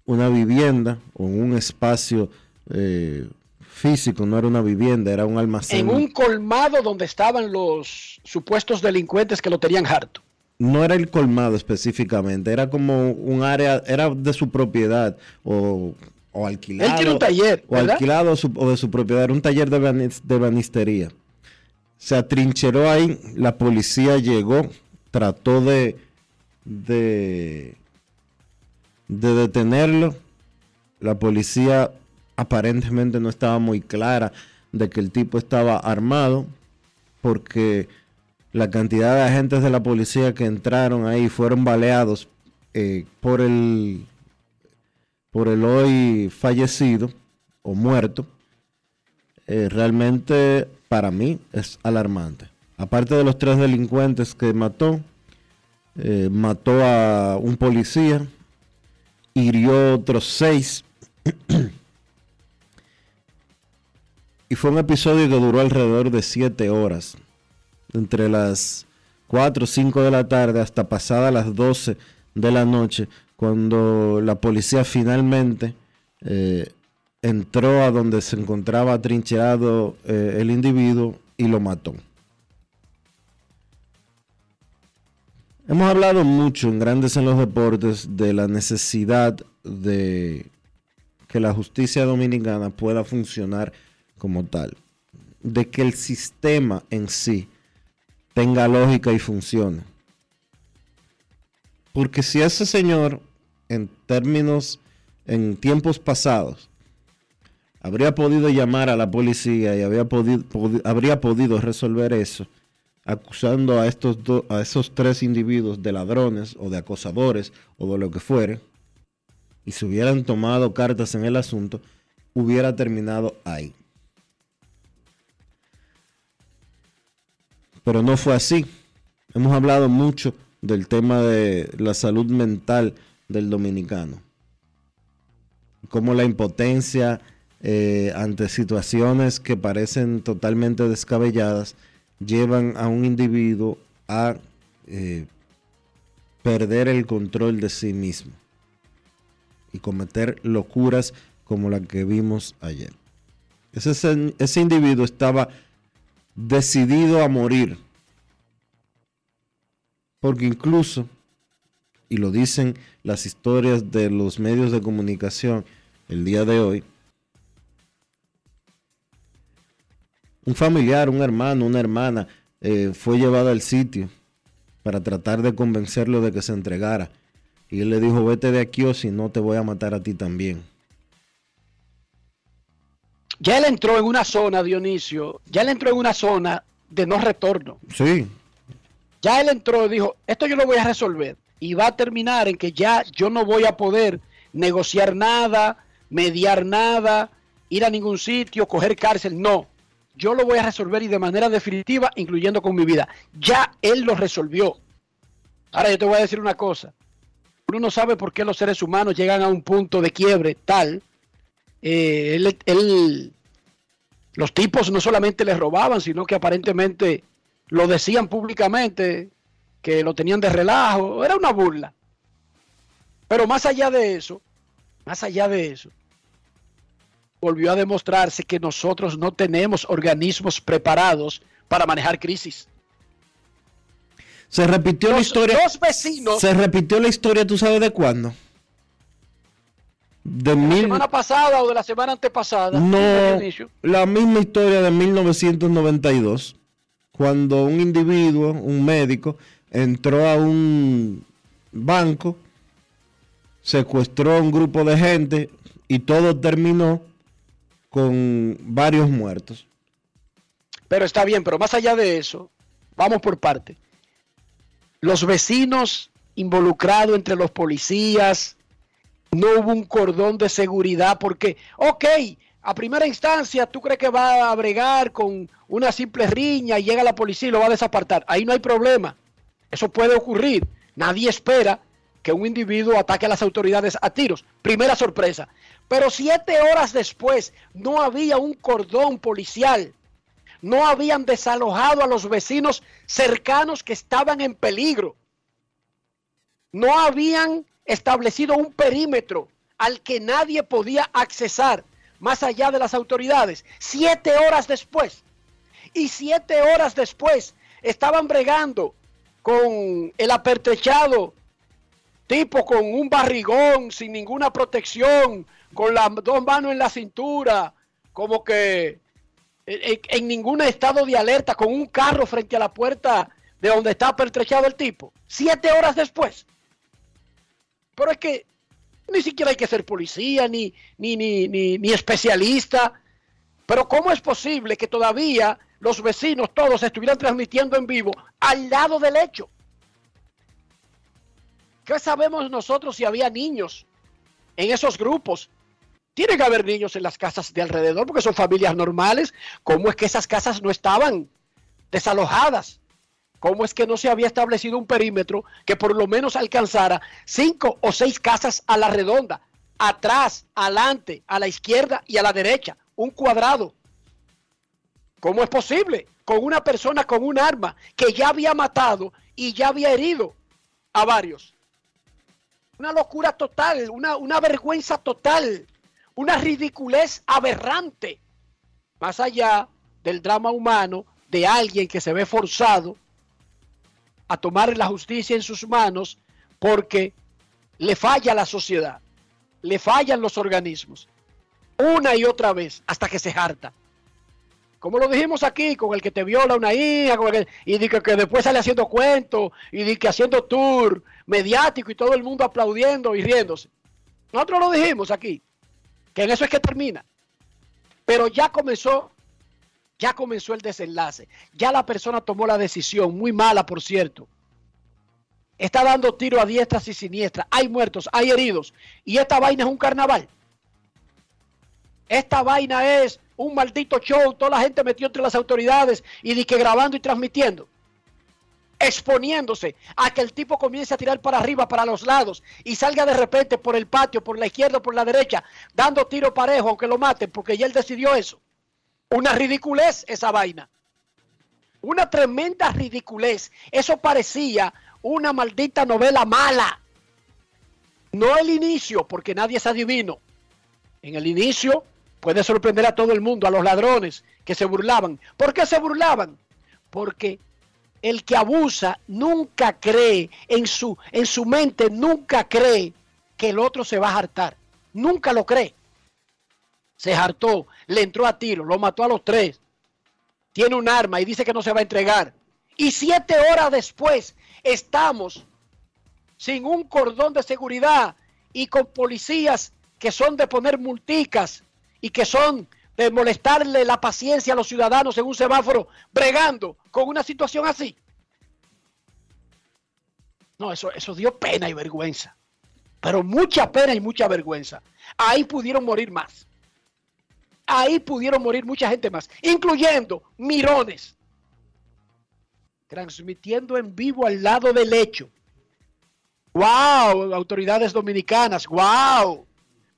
una vivienda o en un espacio eh, físico, no era una vivienda, era un almacén. En un colmado donde estaban los supuestos delincuentes que lo tenían harto. no era el colmado específicamente, era como un área, era de su propiedad o, o alquilado. Él tiene un taller, O ¿verdad? alquilado o, su- o de su propiedad, era un taller de, banis- de banistería. Se atrincheró ahí, la policía llegó, trató de, de, de detenerlo. La policía aparentemente no estaba muy clara de que el tipo estaba armado, porque la cantidad de agentes de la policía que entraron ahí fueron baleados eh, por el por el hoy fallecido o muerto eh, realmente para mí es alarmante. Aparte de los tres delincuentes que mató eh, mató a un policía hirió otros seis [CLEARS THROAT] y fue un episodio que duró alrededor de siete horas entre las 4 o 5 de la tarde hasta pasada las 12 de la noche, cuando la policía finalmente eh, entró a donde se encontraba atrincherado eh, el individuo y lo mató. Hemos hablado mucho en Grandes en los Deportes de la necesidad de que la justicia dominicana pueda funcionar como tal, de que el sistema en sí tenga lógica y funcione. Porque si ese señor, en términos, en tiempos pasados, habría podido llamar a la policía y podido, habría podido resolver eso, acusando a estos a esos tres individuos de ladrones o de acosadores o de lo que fuere, y se hubieran tomado cartas en el asunto, hubiera terminado ahí. Pero no fue así. Hemos hablado mucho del tema de la salud mental del dominicano. Como la impotencia eh, ante situaciones que parecen totalmente descabelladas llevan a un individuo a eh, perder el control de sí mismo y cometer locuras como la que vimos ayer. Ese, ese individuo estaba decidido a morir. Porque incluso, y lo dicen las historias de los medios de comunicación el día de hoy, un familiar, un hermano, una hermana eh, fue llevado al sitio para tratar de convencerlo de que se entregara. Y él le dijo, vete de aquí o si no te voy a matar a ti también. Ya él entró en una zona, Dionisio, ya él entró en una zona de no retorno. Sí. Ya él entró y dijo, esto yo lo voy a resolver. Y va a terminar en que ya yo no voy a poder negociar nada, mediar nada, ir a ningún sitio, coger cárcel. No, yo lo voy a resolver y de manera definitiva, incluyendo con mi vida. Ya él lo resolvió. Ahora yo te voy a decir una cosa. Uno no sabe por qué los seres humanos llegan a un punto de quiebre tal. Eh, él, los tipos no solamente les robaban, sino que aparentemente lo decían públicamente, que lo tenían de relajo. Era una burla. Pero más allá de eso, más allá de eso, volvió a demostrarse que nosotros no tenemos organismos preparados para manejar crisis. Se repitió la historia. Dos vecinos. Se repitió la historia, ¿tú sabes de cuándo? De la semana pasada o de la semana antepasada. No, la misma historia de 1992, cuando un individuo, un médico, entró a un banco, secuestró a un grupo de gente y todo terminó con varios muertos. Pero está bien, pero más allá de eso, vamos por parte. Los vecinos involucrados entre los policías, no hubo un cordón de seguridad porque, ok, a primera instancia tú crees que va a bregar con una simple riña y llega la policía y lo va a desapartar. Ahí no hay problema. Eso puede ocurrir. Nadie espera que un individuo ataque a las autoridades a tiros. Primera sorpresa. Pero siete horas después no había un cordón policial. No habían desalojado a los vecinos cercanos que estaban en peligro. No habían establecido un perímetro al que nadie podía accesar más allá de las autoridades. Siete horas después. Y siete horas después estaban bregando con el apertrechado tipo con un barrigón, sin ninguna protección, con las dos manos en la cintura, como que en, ningún estado de alerta, con un carro frente a la puerta de donde está pertrechado el tipo, siete horas después. Pero es que ni siquiera hay que ser policía, ni, ni, ni, ni, ni especialista. Pero ¿cómo es posible que todavía los vecinos todos estuvieran transmitiendo en vivo al lado del hecho? ¿Qué sabemos nosotros si había niños en esos grupos tiene que haber niños en las casas de alrededor porque son familias normales. ¿Cómo es que esas casas no estaban desalojadas? ¿Cómo es que no se había establecido un perímetro que por lo menos alcanzara cinco o seis casas a la redonda? Atrás, adelante, a la izquierda y a la derecha. Un cuadrado. ¿Cómo es posible? con una persona con un arma que ya había matado y ya había herido a varios. Una locura total, una, una vergüenza total, una ridiculez aberrante. Más allá del drama humano de alguien que se ve forzado a tomar la justicia en sus manos porque le falla la sociedad, le fallan los organismos, una y otra vez, hasta que se harta. Como lo dijimos aquí, con el que te viola una hija, y que, que, después sale haciendo cuentos, y que haciendo tour mediático y todo el mundo aplaudiendo y riéndose. Nosotros lo dijimos aquí, que en eso es que termina. Pero ya comenzó, ya comenzó el desenlace. Ya la persona tomó la decisión, muy mala por cierto. Está dando tiro a diestras y siniestras. Hay muertos, hay heridos. Y esta vaina es un carnaval. Esta vaina es un maldito show. Toda la gente metió entre las autoridades y di que grabando y transmitiendo. Exponiéndose a que el tipo comience a tirar para arriba, para los lados y salga de repente por el patio, por la izquierda, por la derecha, dando tiro parejo, aunque lo maten, porque ya él decidió eso. Una ridiculez esa vaina. Una tremenda ridiculez. Eso parecía una maldita novela mala. No el inicio, porque nadie es adivino. En el inicio puede sorprender a todo el mundo, a los ladrones que se burlaban. ¿Por qué se burlaban? Porque el que abusa nunca cree en su, en su mente, nunca cree que el otro se va a hartar. Nunca lo cree. Se hartó, le entró a tiro, lo mató a los tres. Tiene un arma y dice que no se va a entregar. Y siete horas después estamos sin un cordón de seguridad y con policías que son de poner multicas y que son de molestarle la paciencia a los ciudadanos en un semáforo, bregando con una situación así. No, eso, eso dio pena y vergüenza. Pero mucha pena y mucha vergüenza. Ahí pudieron morir más. Ahí pudieron morir mucha gente más, incluyendo mirones transmitiendo en vivo al lado del hecho. ¡Wow! Autoridades dominicanas, ¡wow!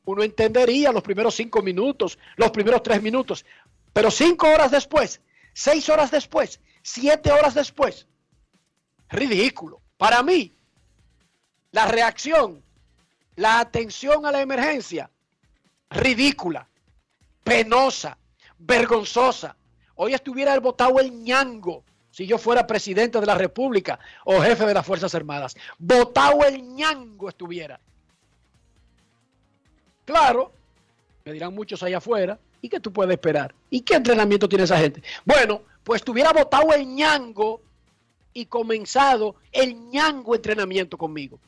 Uno entendería los primeros cinco minutos, los primeros tres minutos, pero cinco horas después, seis horas después, siete horas después, ridículo. Para mí, la reacción, la atención a la emergencia, ridícula, penosa, vergonzosa. Hoy estuviera el botado el ñango si yo fuera presidente de la República o jefe de las Fuerzas Armadas. Botado el ñango estuviera. Claro, me dirán muchos allá afuera, ¿y qué tú puedes esperar? ¿Y qué entrenamiento tiene esa gente? Bueno, pues tuviera botado el ñango y comenzado el ñango entrenamiento conmigo.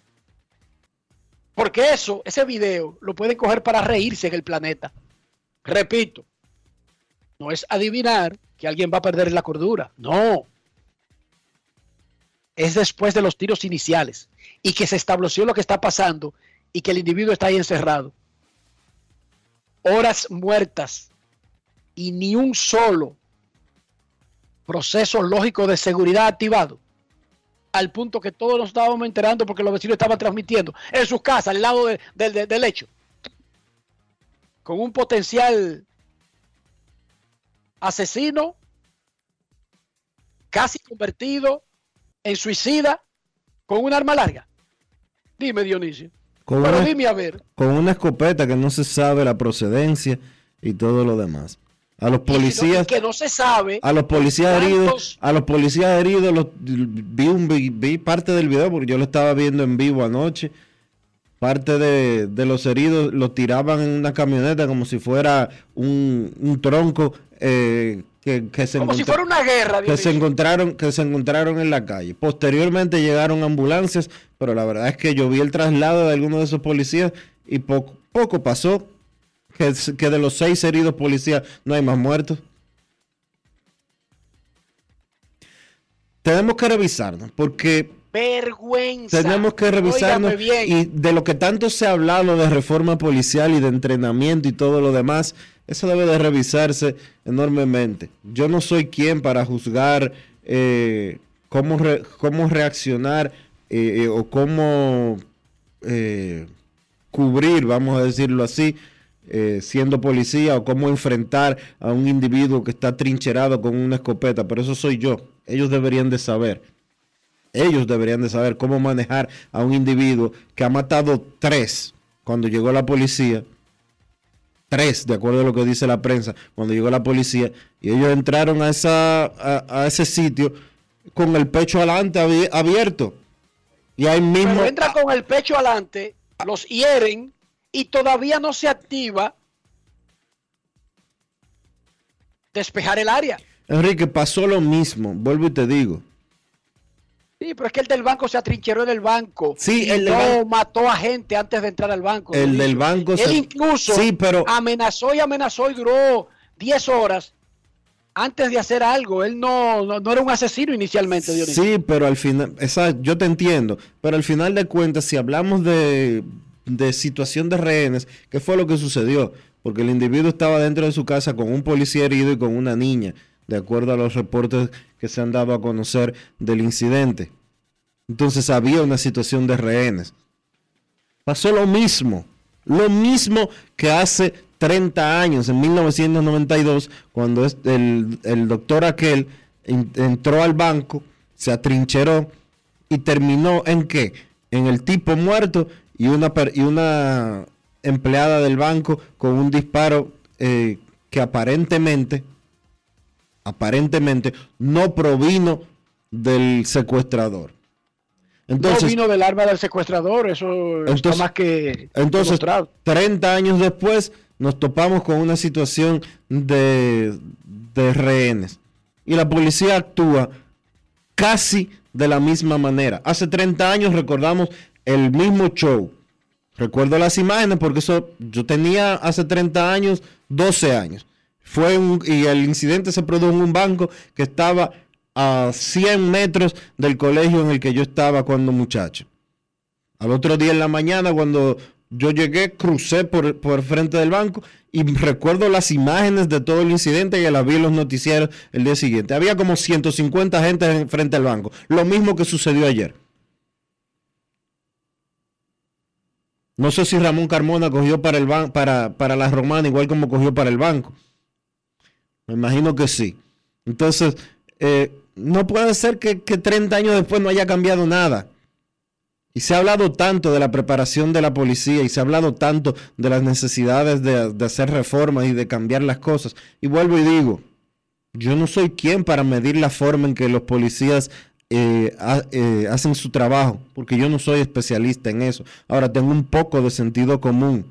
Porque eso, ese video, lo pueden coger para reírse en el planeta. Repito, no es adivinar que alguien va a perder la cordura. No, es después de los tiros iniciales y que se estableció lo que está pasando y que el individuo está ahí encerrado. Horas muertas y ni un solo proceso lógico de seguridad activado. Al punto que todos nos estábamos enterando porque los vecinos estaban transmitiendo en sus casas, al lado del hecho. Con un potencial asesino casi convertido en suicida con un arma larga? Dime, Dionisio. Con Pero una, dime a ver. Con una escopeta que no se sabe la procedencia y todo lo demás. A los policías. que no se sabe. A los policías heridos. A los policías heridos. Los, vi, un, vi, parte del video porque yo lo estaba viendo en vivo anoche. Parte de, de los heridos los tiraban en una camioneta como si fuera un, un tronco eh, que, se como si fuera una guerra que se encontraron que se encontraron en la calle. Posteriormente llegaron ambulancias pero la verdad es que yo vi el traslado de algunos de esos policías y poco, poco pasó que, que de los seis heridos policías no hay más muertos. Tenemos que revisarnos porque vergüenza. Tenemos que revisarnos y de lo que tanto se ha hablado de reforma policial y de entrenamiento y todo lo demás, eso debe de revisarse enormemente. Yo no soy quien para juzgar eh, cómo, cómo reaccionar eh, eh, o cómo cubrir, vamos a decirlo así, eh, siendo policía o cómo enfrentar a un individuo que está trincherado con una escopeta, pero eso soy yo. Ellos deberían de saber. Ellos deberían de saber cómo manejar a un individuo que ha matado tres cuando llegó la policía. Tres, de acuerdo a lo que dice la prensa, cuando llegó la policía. Y ellos entraron a, esa, a, ese sitio con el pecho adelante abierto. Y ahí mismo... Pero entra con el pecho adelante, los hieren y todavía no se activa despejar el área. Enrique, pasó lo mismo, vuelvo y te digo. Sí, pero es que el del banco se atrincheró en el banco. Sí, y no mató a gente antes de entrar al banco. El del banco Él incluso sí, pero... amenazó y amenazó y duró 10 horas antes de hacer algo. Él no, no, era un asesino inicialmente, Dionisio. Sí, pero al final, esa, yo te entiendo, pero al final de cuentas, si hablamos de, de situación de rehenes, ¿qué fue lo que sucedió? Porque el individuo estaba dentro de su casa con un policía herido y con una niña de acuerdo a los reportes que se han dado a conocer del incidente. Entonces había una situación de rehenes. Pasó lo mismo, lo mismo que hace 30 años, en 1992, cuando el, doctor aquel entró al banco, se atrincheró y terminó en qué? En el tipo muerto y una, y una empleada del banco con un disparo eh, que aparentemente aparentemente no provino del secuestrador. Entonces, no vino del arma del secuestrador, eso está más que Entonces, 30 años después, nos topamos con una situación de, de rehenes. Y la policía actúa casi de la misma manera. Hace 30 años recordamos el mismo show. Recuerdo las imágenes porque eso yo tenía hace 30 años 12 años. Fue un, y el incidente se produjo en un banco que estaba a 100 metros del colegio en el que yo estaba cuando muchacho. Al otro día en la mañana, cuando yo llegué, crucé por, por frente del banco y recuerdo las imágenes de todo el incidente y las vi en los noticieros el día siguiente. Había como 150 gente frente al banco. Lo mismo que sucedió ayer. No sé si Ramón Carmona cogió para, el para, para la romana igual como cogió para el banco. Me imagino que sí. Entonces, eh, no puede ser que, 30 años después no haya cambiado nada. Y se ha hablado tanto de la preparación de la policía y se ha hablado tanto de las necesidades de, hacer reformas y de cambiar las cosas. Y vuelvo y digo, yo no soy quien para medir la forma en que los policías eh, eh, hacen su trabajo, porque yo no soy especialista en eso. Ahora tengo un poco de sentido común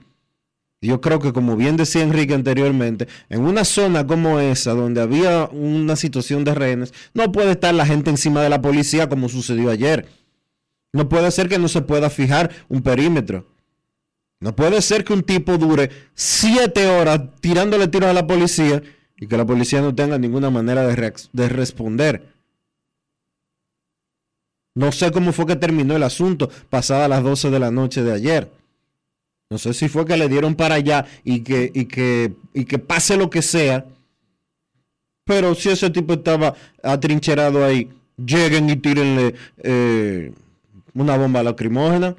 yo creo que como bien decía Enrique anteriormente, en una zona como esa, donde había una situación de rehenes, no puede estar la gente encima de la policía como sucedió ayer. No puede ser que no se pueda fijar un perímetro. No puede ser que un tipo dure siete horas tirándole tiros a la policía y que la policía no tenga ninguna manera de, de responder. No sé cómo fue que terminó el asunto pasada las 12 de la noche de ayer. No sé si fue que le dieron para allá y que, y que, y que pase lo que sea. Pero si ese tipo estaba atrincherado ahí, lleguen y tírenle eh, una bomba lacrimógena.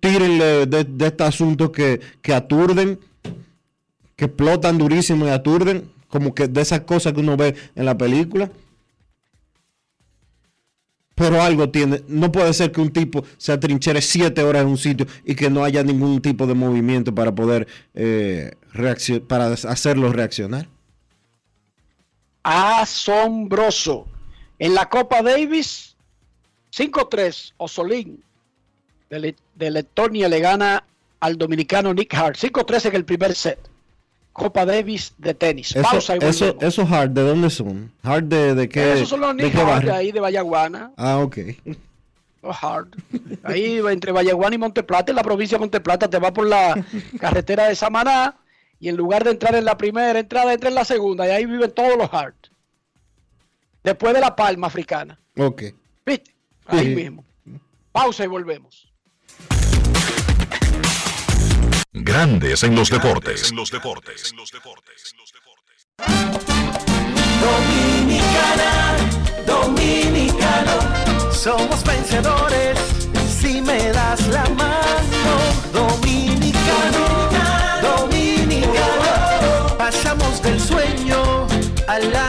Tírenle de, de este asunto que, que aturden, que explotan durísimo y aturden, como que de esas cosas que uno ve en la película pero algo tiene. No puede ser que un tipo se atrinchere siete horas en un sitio y que no haya ningún tipo de movimiento para poder eh, para hacerlo reaccionar. Asombroso. En la Copa Davis, 5-3, Osolín de, de Letonia le gana al dominicano Nick Hart. 5-3 en el primer set. Copa Davis de tenis. Eso, Pausa eso, esos hard, ¿de dónde son? ¿Hard de, de qué? Esos son los de, de ahí de Vallaguana. Ah, ok. Los hard. Ahí entre Vallaguana y Monteplata, en la provincia de Monteplata, te va por la carretera de Samaná y en lugar de entrar en la primera entrada, entra en la segunda y ahí viven todos los hard. Después de la palma africana. Ok. ¿Viste? Ahí mismo. Pausa y volvemos. Grandes en los deportes. En los deportes. en los deportes, en los deportes. Dominicana, dominicano, somos vencedores si me das la mano. Dominicano, dominicano, pasamos del sueño a la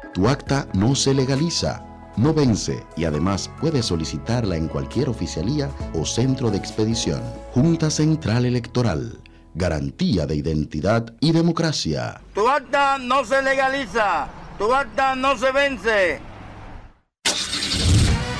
Tu acta no se legaliza, no vence y además puedes solicitarla en cualquier oficialía o centro de expedición. Junta Central Electoral. Garantía de identidad y democracia. Tu acta no se legaliza, tu acta no se vence.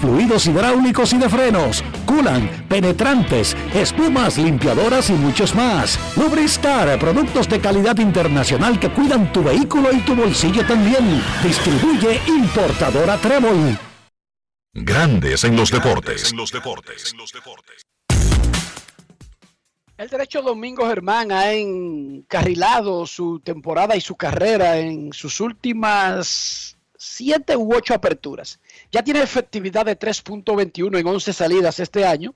fluidos hidráulicos y de frenos, culan, penetrantes, espumas, limpiadoras y muchos más. Lubristar, productos de calidad internacional que cuidan tu vehículo y tu bolsillo también. Distribuye importadora Trébol. Grandes en los deportes. El derecho Domingo Germán ha encarrilado su temporada y su carrera en sus últimas siete u ocho aperturas. Ya tiene efectividad de 3.21 en 11 salidas este año.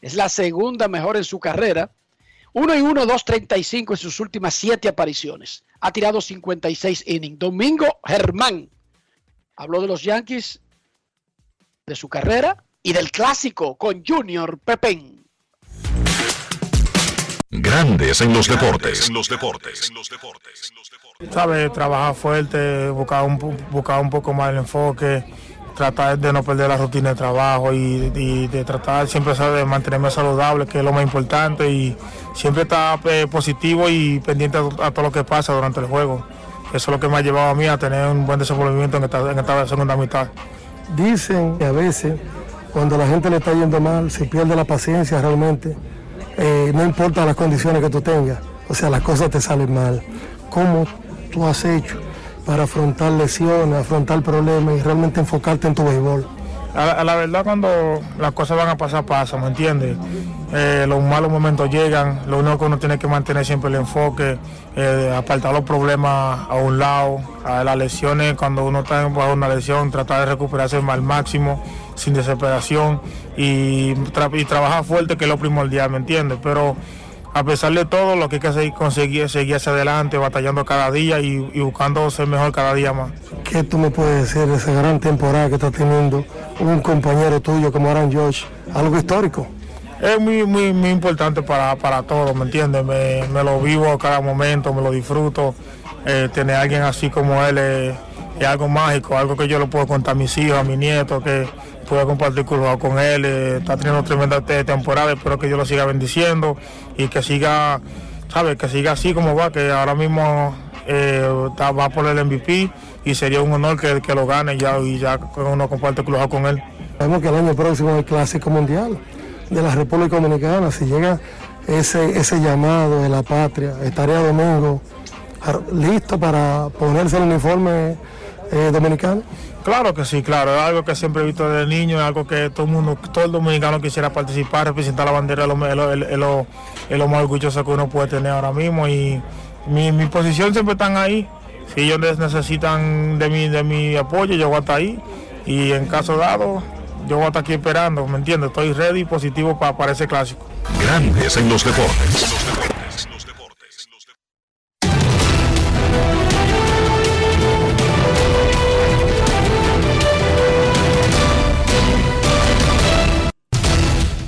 Es la segunda mejor en su carrera. 1 y 1, 2.35 en sus últimas siete apariciones. Ha tirado 56 innings. Domingo Germán habló de los Yankees, de su carrera y del clásico con Junior Pepén. Grandes en los deportes. los deportes. ¿Sabes? Trabajar fuerte, buscar un, buscar un poco más el enfoque, tratar de no perder la rutina de trabajo y, de tratar siempre de mantenerme saludable, que es lo más importante, y siempre estar eh, positivo y pendiente a, todo lo que pasa durante el juego. Eso es lo que me ha llevado a mí a tener un buen desenvolvimiento en esta, en esta segunda mitad. Dicen que a veces cuando la gente le está yendo mal, se pierde la paciencia realmente. Eh, no importa las condiciones que tú tengas, o sea, las cosas te salen mal. ¿Cómo tú has hecho para afrontar lesiones, afrontar problemas y realmente enfocarte en tu béisbol? A, la- verdad cuando las cosas van a pasar, pasan, ¿me entiendes? Eh, los malos momentos llegan, lo único que uno tiene que mantener siempre el enfoque, eh, apartar los problemas a un lado, a las lesiones, cuando uno está bajo una lesión, tratar de recuperarse al máximo, sin desesperación y, y trabajar fuerte, que es lo primordial, ¿me entiendes? Pero a pesar de todo, lo que hay que es conseguir seguir hacia adelante, batallando cada día y, y buscando ser mejor cada día más. ¿Qué tú me puedes decir de esa gran temporada que está teniendo un compañero tuyo como Aaron Josh? Algo histórico. Es muy, muy, muy importante para, para todos, ¿me entiendes? Me, me lo vivo cada momento, me lo disfruto. Eh, tener a alguien así como él es, es algo mágico, algo que yo le puedo contar a mis hijos, a mis nietos, que pueda compartir con con él. eh, está teniendo tremenda te- temporada, espero que yo lo siga bendiciendo y que siga, ¿sabes? Que siga así como va, que ahora mismo eh, va por el MVP y sería un honor que, que lo gane ya y ya uno comparte club con él. Sabemos que el año próximo es el Clásico Mundial de la República Dominicana. Si llega ese, ese llamado de la patria, estaría Domingo listo para ponerse el uniforme eh, dominicano? Claro que sí, claro, es algo que siempre he visto desde niño, es algo que todo el mundo, todo el dominicano quisiera participar, representar la bandera, es lo, más orgulloso que uno puede tener ahora mismo y mi, mi posición siempre están ahí. Si ellos ne- necesitan de mi, apoyo, yo voy a estar ahí y en caso dado, yo voy a estar aquí esperando, ¿me entiendes? Estoy ready y positivo para, para ese clásico. Grandes en los deportes.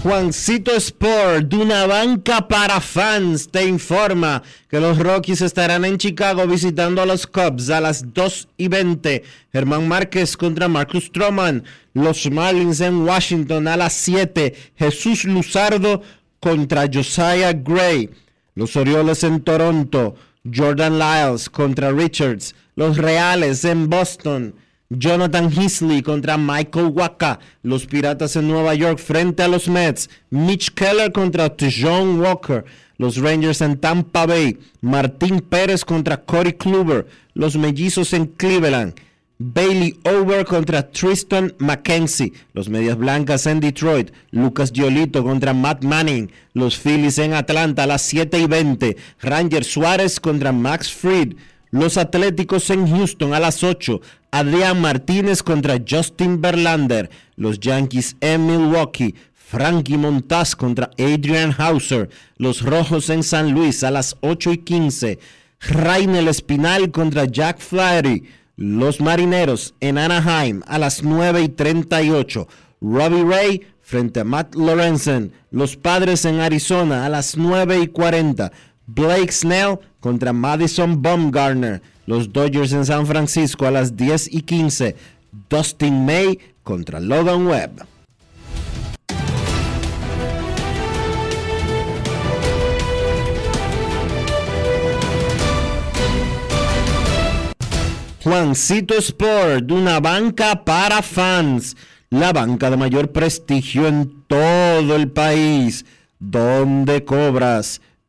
Juancito Sport, de una banca para fans, te informa que los Rockies estarán en Chicago visitando a los Cubs a las 2 y 20. Germán Márquez contra Marcus Stroman. Los Marlins en Washington a las 7. Jesús Luzardo contra Josiah Gray. Los Orioles en Toronto. Jordan Lyles contra Richards. Los Reales en Boston. Jonathan Heasley contra Michael Waka. Los Piratas en Nueva York frente a los Mets. Mitch Keller contra John Walker. Los Rangers en Tampa Bay. Martín Pérez contra Corey Kluber. Los Mellizos en Cleveland. Bailey Over contra Tristan McKenzie. Los Medias Blancas en Detroit. Lucas Giolito contra Matt Manning. Los Phillies en Atlanta a las 7 y 20. Ranger Suárez contra Max Fried. Los Atléticos en Houston a las 8. Adrián Martínez contra Justin Verlander. Los Yankees en Milwaukee. Frankie Montaz contra Adrian Hauser. Los Rojos en San Luis a las 8 y 15. Rainel Espinal contra Jack Flaherty. Los Marineros en Anaheim a las 9 y 38. Robbie Ray frente a Matt Lorenzen. Los Padres en Arizona a las 9 y 40. Blake Snell contra Madison Bumgarner. Los Dodgers en San Francisco a las 10 y 15. Dustin May contra Logan Webb. Juancito Sport, una banca para fans, la banca de mayor prestigio en todo el país, donde cobras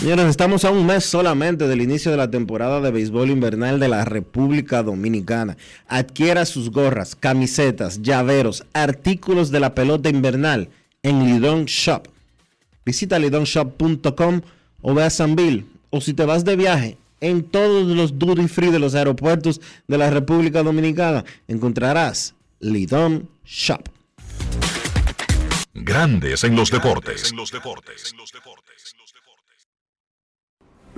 Señores, estamos a un mes solamente del inicio de la temporada de béisbol invernal de la República Dominicana. Adquiera sus gorras, camisetas, llaveros, artículos de la pelota invernal en Lidon Shop. Visita lidonshop.com o ve a Sanville. O si te vas de viaje, en todos los duty free de los aeropuertos de la República Dominicana encontrarás Lidon Shop. Grandes en los deportes.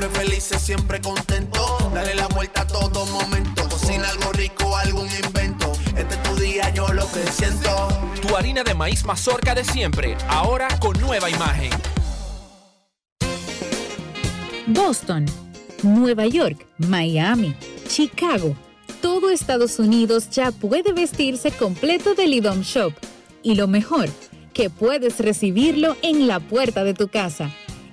siempre felices, siempre contento. Dale la vuelta a todo momento. Cocina algo rico, algún invento. Este es tu día, yo lo que siento. Tu harina de maíz mazorca de siempre, ahora con nueva imagen. Boston, Nueva York, Miami, Chicago. Todo Estados Unidos ya puede vestirse completo del IDOM Shop. Y lo mejor, que puedes recibirlo en la puerta de tu casa.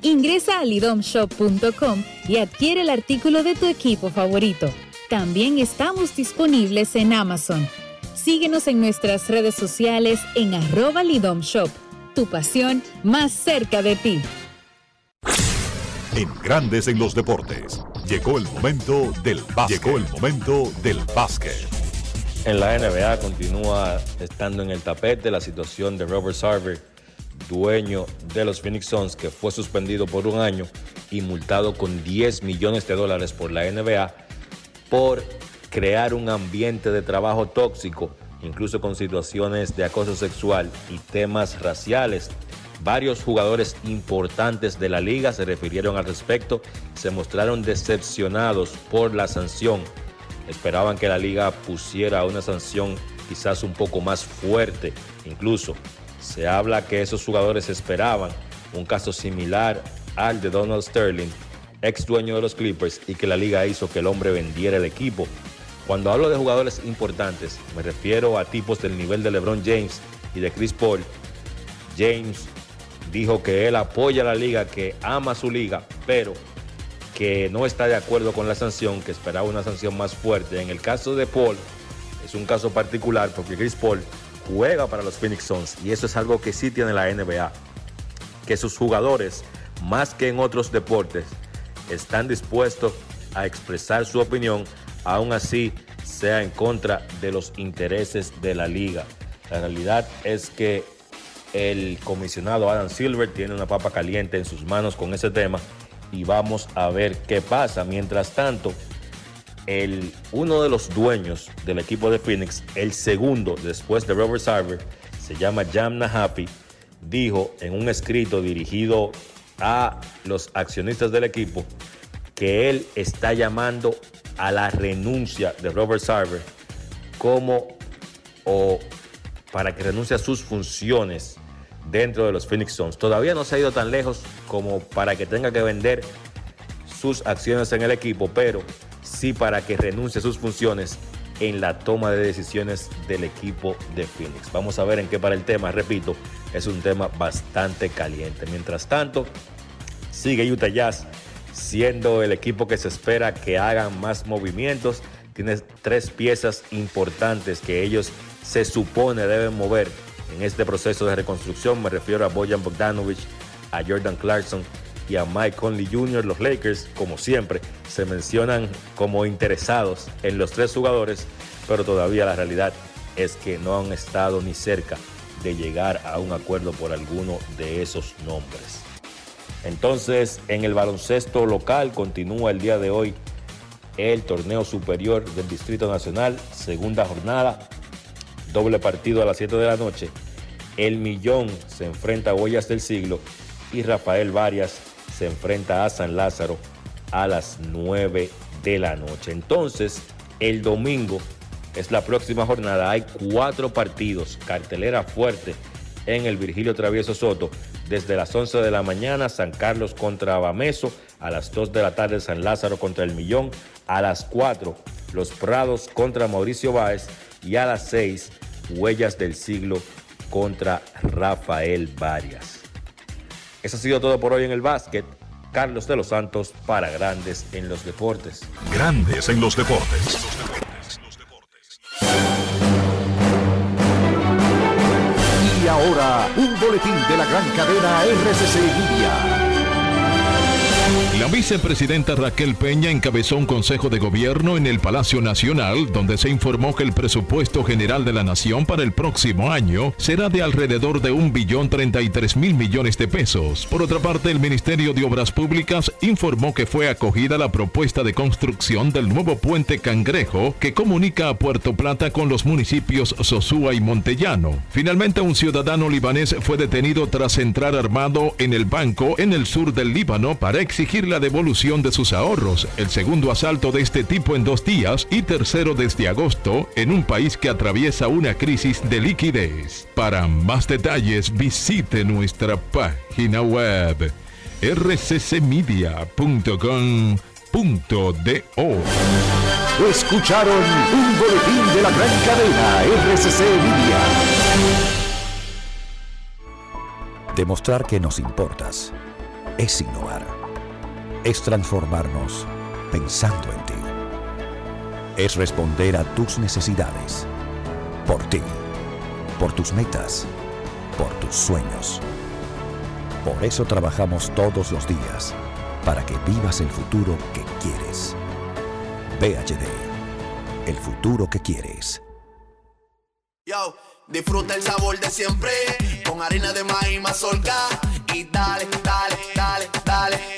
Ingresa a lidomshop.com y adquiere el artículo de tu equipo favorito. También estamos disponibles en Amazon. Síguenos en nuestras redes sociales en arroba Lidom Shop. Tu pasión más cerca de ti. En Grandes en los Deportes. Llegó el momento del básquet. Llegó el momento del básquet. En la NBA continúa estando en el tapete la situación de Robert Sarver, dueño de los Phoenix Suns, que fue suspendido por un año y multado con 10 millones de dólares por la NBA por crear un ambiente de trabajo tóxico, incluso con situaciones de acoso sexual y temas raciales. Varios jugadores importantes de la liga se refirieron al respecto, se mostraron decepcionados por la sanción. Esperaban que la liga pusiera una sanción quizás un poco más fuerte. Incluso se habla que esos jugadores esperaban un caso similar al de Donald Sterling, ex dueño de los Clippers, y que la liga hizo que el hombre vendiera el equipo. Cuando hablo de jugadores importantes, me refiero a tipos del nivel de LeBron James y de Chris Paul. James dijo que él apoya a la liga, que ama su liga, pero que no está de acuerdo con la sanción, que esperaba una sanción más fuerte. En el caso de Paul, es un caso particular porque Chris Paul juega para los Phoenix Suns y eso es algo que sí tiene la NBA, que sus jugadores, más que en otros deportes, están dispuestos a expresar su opinión, aún así sea en contra de los intereses de la liga. La realidad es que el comisionado Adam Silver tiene una papa caliente en sus manos con ese tema y vamos a ver qué pasa. Mientras tanto, el, uno de los dueños del equipo de Phoenix, el segundo después de Robert Sarver, se llama Jam Nahapi, dijo en un escrito dirigido a los accionistas del equipo que él está llamando a la renuncia de Robert Sarver como o para que renuncie a sus funciones dentro de los Phoenix Suns. Todavía no se ha ido tan lejos como para que tenga que vender sus acciones en el equipo, pero sí para que renuncie a sus funciones en la toma de decisiones del equipo de Phoenix. Vamos a ver en qué para el tema, repito, es un tema bastante caliente. Mientras tanto, sigue Utah Jazz siendo el equipo que se espera que hagan más movimientos. Tiene tres piezas importantes que ellos se supone deben mover en este proceso de reconstrucción. Me refiero a Bojan Bogdanovich, a Jordan Clarkson y a Mike Conley Jr. Los Lakers, como siempre, se mencionan como interesados en los tres jugadores, pero todavía la realidad es que no han estado ni cerca de llegar a un acuerdo por alguno de esos nombres. Entonces, en el baloncesto local continúa el día de hoy el torneo superior del Distrito Nacional, segunda jornada, doble partido a las 7 de la noche. El Millón se enfrenta a Huellas del Siglo y Rafael Varias se enfrenta a San Lázaro a las 9 de la noche. Entonces, el domingo es la próxima jornada. Hay cuatro partidos, cartelera fuerte en el Virgilio Travieso Soto. Desde las 11 de la mañana, San Carlos contra Bameso. A las 2 de la tarde, San Lázaro contra El Millón. A las 4, Los Prados contra Mauricio Báez. Y a las 6, Huellas del Siglo contra Rafael Varias. Eso ha sido todo por hoy en el básquet. Carlos de los Santos para Grandes en los Deportes. Grandes en los Deportes. Y ahora, un boletín de la gran cadena RCC Media. La vicepresidenta Raquel Peña encabezó un consejo de gobierno en el Palacio Nacional donde se informó que el presupuesto general de la nación para el próximo año será de alrededor de un billón 33 mil millones de pesos. Por otra parte, el Ministerio de Obras Públicas informó que fue acogida la propuesta de construcción del nuevo puente Cangrejo que comunica a Puerto Plata con los municipios Sosúa y Montellano. Finalmente, un ciudadano libanés fue detenido tras entrar armado en el banco en el sur del Líbano para exigir la devolución de sus ahorros, el segundo asalto de este tipo en dos días y tercero desde agosto en un país que atraviesa una crisis de liquidez. Para más detalles visite nuestra página web rccmedia.com.do. Escucharon un boletín de la gran cadena RCC Media. Demostrar que nos importas es innovar. Es transformarnos pensando en ti. Es responder a tus necesidades. Por ti, por tus metas, por tus sueños. Por eso trabajamos todos los días, para que vivas el futuro que quieres. PHD, el futuro que quieres. Yo, disfruta el sabor de siempre con harina de maíz mazorca y dale, dale, dale, dale.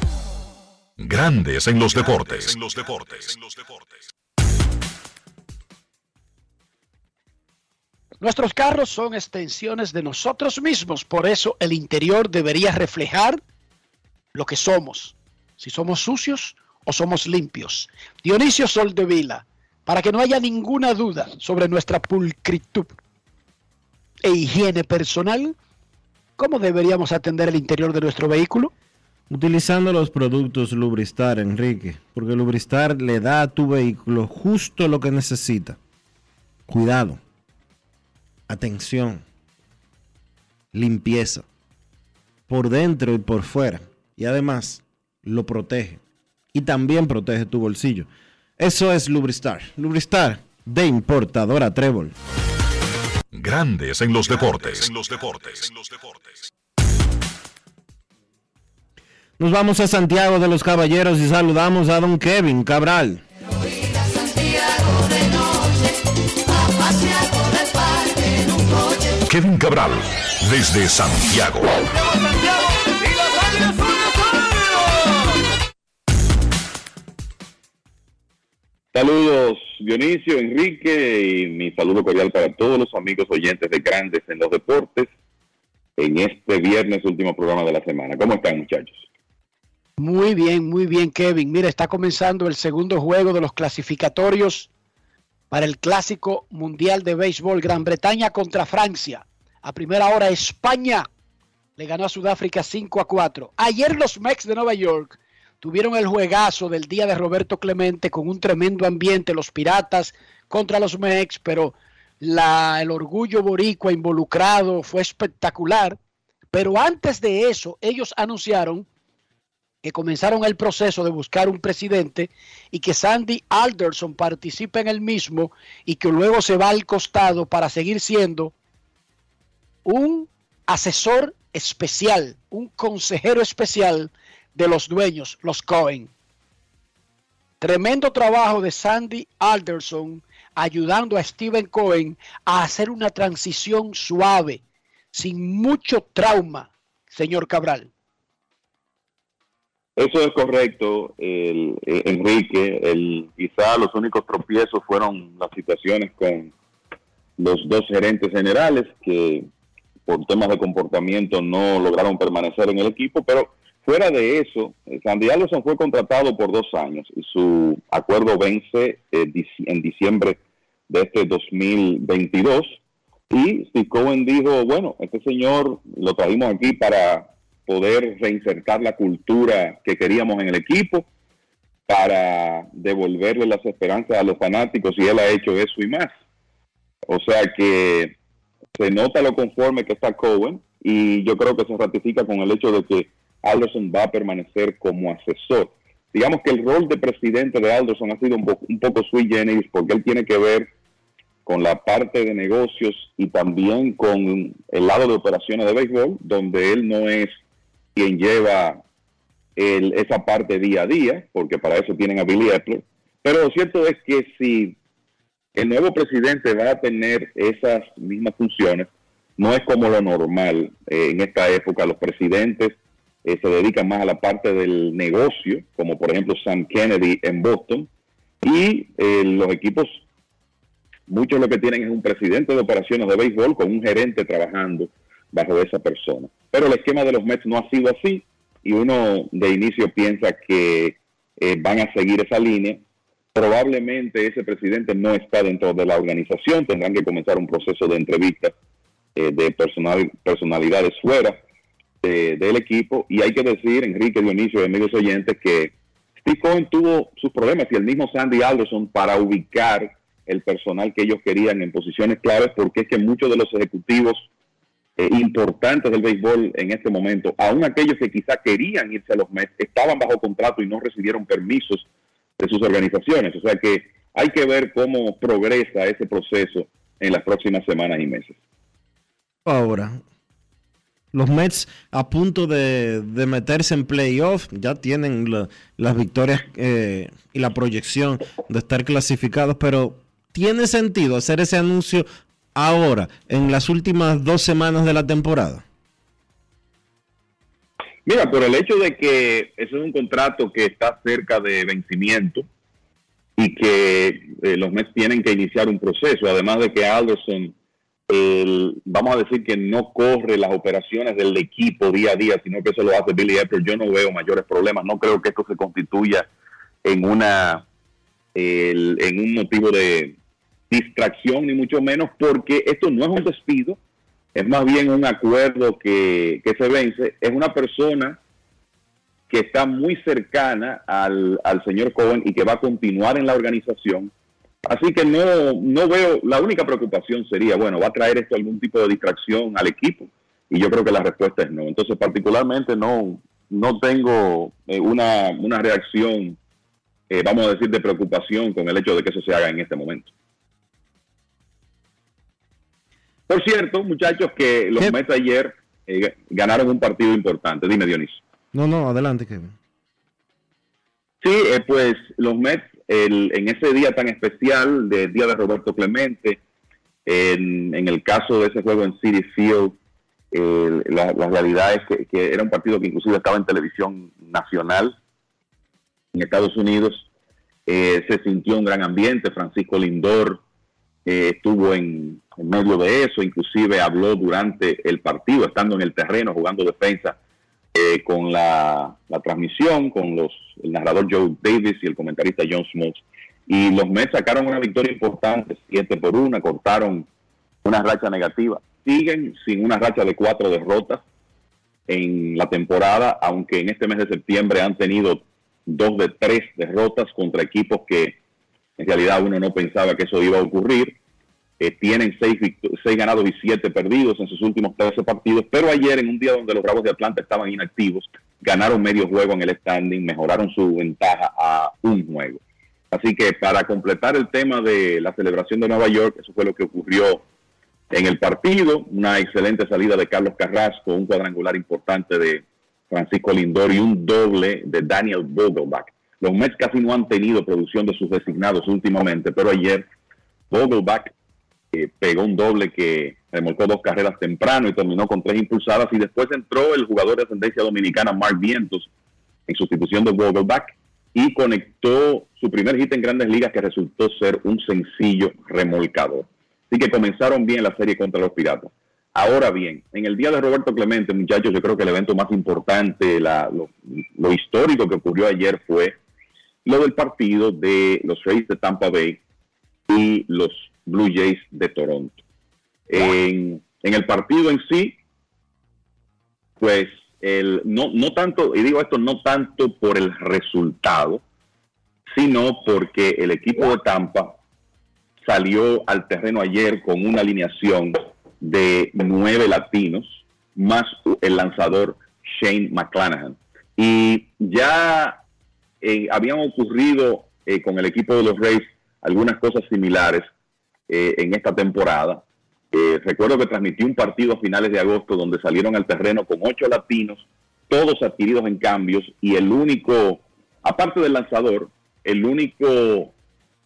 Grandes en los deportes. Nuestros carros son extensiones de nosotros mismos, por eso el interior debería reflejar lo que somos, si somos sucios o somos limpios. Dionisio Soldevila, para que no haya ninguna duda sobre nuestra pulcritud e higiene personal, ¿cómo deberíamos atender el interior de nuestro vehículo? Utilizando los productos Lubristar, Enrique, porque Lubristar le da a tu vehículo justo lo que necesita. Cuidado, atención, limpieza, por dentro y por fuera. Y además lo protege. Y también protege tu bolsillo. Eso es Lubristar. Lubristar de importadora Trébol. Grandes en los deportes. Nos vamos a Santiago de los Caballeros y saludamos a don Kevin Cabral. Kevin Cabral, desde Santiago. Saludos Dionisio, Enrique y mi saludo cordial para todos los amigos oyentes de Grandes en los Deportes en este viernes último programa de la semana. ¿Cómo están muchachos? Muy bien, muy bien, Kevin. Mira, está comenzando el segundo juego de los clasificatorios para el Clásico Mundial de Béisbol Gran Bretaña contra Francia. A primera hora España le ganó a Sudáfrica 5 a 4. Ayer los Mex de Nueva York tuvieron el juegazo del día de Roberto Clemente con un tremendo ambiente, los Piratas contra los Mex, pero la, el orgullo boricua involucrado fue espectacular. Pero antes de eso, ellos anunciaron que comenzaron el proceso de buscar un presidente y que Sandy Alderson participe en el mismo y que luego se va al costado para seguir siendo un asesor especial, un consejero especial de los dueños, los Cohen. Tremendo trabajo de Sandy Alderson ayudando a Steven Cohen a hacer una transición suave, sin mucho trauma, señor Cabral. Eso es correcto, el, eh, Enrique. El, quizá los únicos tropiezos fueron las situaciones con los dos gerentes generales que por temas de comportamiento no lograron permanecer en el equipo, pero fuera de eso, eh, Sandy Alderson fue contratado por dos años y su acuerdo vence eh, en diciembre de este 2022. Y Steve Cohen dijo, bueno, este señor lo trajimos aquí para poder reinsertar la cultura que queríamos en el equipo, para devolverle las esperanzas a los fanáticos y él ha hecho eso y más. O sea que se nota lo conforme que está Cohen y yo creo que se ratifica con el hecho de que Alderson va a permanecer como asesor. Digamos que el rol de presidente de Alderson ha sido un, un poco sui generis porque él tiene que ver con la parte de negocios y también con el lado de operaciones de béisbol, donde él no es quien lleva el, esa parte día a día, porque para eso tienen a Billy. Pero lo cierto es que si el nuevo presidente va a tener esas mismas funciones, no es como lo normal eh, en esta época. Los presidentes eh, se dedican más a la parte del negocio, como por ejemplo Sam Kennedy en Boston, y eh, los equipos, muchos lo que tienen es un presidente de operaciones de béisbol con un gerente trabajando bajo esa persona. Pero el esquema de los Mets no ha sido así y uno de inicio piensa que eh, van a seguir esa línea. Probablemente ese presidente no está dentro de la organización, tendrán que comenzar un proceso de entrevista eh, de personal, personalidades fuera eh, del equipo. Y hay que decir, Enrique Dionisio y amigos oyentes, que Steve Cohen tuvo sus problemas y el mismo Sandy Alderson para ubicar el personal que ellos querían en posiciones claves, porque es que muchos de los ejecutivos eh, importantes del béisbol en este momento, aún aquellos que quizá querían irse a los Mets, estaban bajo contrato y no recibieron permisos de sus organizaciones. O sea que hay que ver cómo progresa ese proceso en las próximas semanas y meses. Ahora, los Mets a punto de, meterse en playoff, ya tienen las victorias eh, y la proyección de estar clasificados, pero ¿tiene sentido hacer ese anuncio ahora, en las últimas dos semanas de la temporada? Mira, por el hecho de que ese es un contrato que está cerca de vencimiento y que eh, los Mets tienen que iniciar un proceso, además de que Alderson, vamos a decir que no corre las operaciones del equipo día a día, sino que eso lo hace Billy Epper, yo no veo mayores problemas, no creo que esto se constituya en una en un motivo de, distracción, ni mucho menos, porque esto no es un despido, es más bien un acuerdo que, se vence. Es una persona que está muy cercana al, señor Cohen y que va a continuar en la organización. Así que no, no veo, la única preocupación sería, bueno, ¿va a traer esto algún tipo de distracción al equipo? Y yo creo que la respuesta es no. Entonces, particularmente no, no tengo eh, una, una reacción, eh, vamos a decir, de preocupación con el hecho de que eso se haga en este momento. Por cierto, muchachos, que los Mets ayer eh, ganaron un partido importante. Dime, Dionisio. No, no, adelante, Kevin. Sí, eh, pues los Mets, en ese día tan especial, del día de Roberto Clemente, en, el caso de ese juego en City Field, la, realidad es que, era un partido que inclusive estaba en televisión nacional en Estados Unidos. Eh, se sintió un gran ambiente. Francisco Lindor estuvo en, en medio de eso, inclusive habló durante el partido, estando en el terreno, jugando defensa, eh, con la, transmisión, con los, el narrador Joe Davis y el comentarista John Smoltz. Y los Mets sacaron una victoria importante, 7 por 1, cortaron una racha negativa. Siguen sin una racha de cuatro derrotas en la temporada, aunque en este mes de septiembre han tenido dos de tres derrotas contra equipos que en realidad uno no pensaba que eso iba a ocurrir. Eh, tienen seis, seis ganados y siete perdidos en sus últimos 13 partidos, pero ayer en un día donde los Bravos de Atlanta estaban inactivos, ganaron medio juego en el standing, mejoraron su ventaja a un juego. Así que para completar el tema de la celebración de Nueva York, eso fue lo que ocurrió en el partido, una excelente salida de Carlos Carrasco, un cuadrangular importante de Francisco Lindor y un doble de Daniel Vogelbach. Los Mets casi no han tenido producción de sus designados últimamente, pero ayer Vogelbach pegó un doble que remolcó dos carreras temprano y terminó con tres impulsadas y después entró el jugador de ascendencia dominicana Mark Vientos en sustitución de Vogelbach y conectó su primer hit en grandes ligas que resultó ser un sencillo remolcador. Así que comenzaron bien la serie contra los Piratas. Ahora bien, en el día de Roberto Clemente, muchachos, yo creo que el evento más importante, lo, lo histórico que ocurrió ayer fue lo del partido de los Rays de Tampa Bay y los Blue Jays de Toronto. En, el partido en sí, pues el, no, no tanto, y digo esto no tanto por el resultado, sino porque el equipo de Tampa salió al terreno ayer con una alineación de nueve latinos, más el lanzador Shane McClanahan. Y ya eh, habían ocurrido eh, con el equipo de los Rays algunas cosas similares eh, en esta temporada. Recuerdo que transmití un partido a finales de agosto donde salieron al terreno con ocho latinos, todos adquiridos en cambios, y el único, aparte del lanzador, el único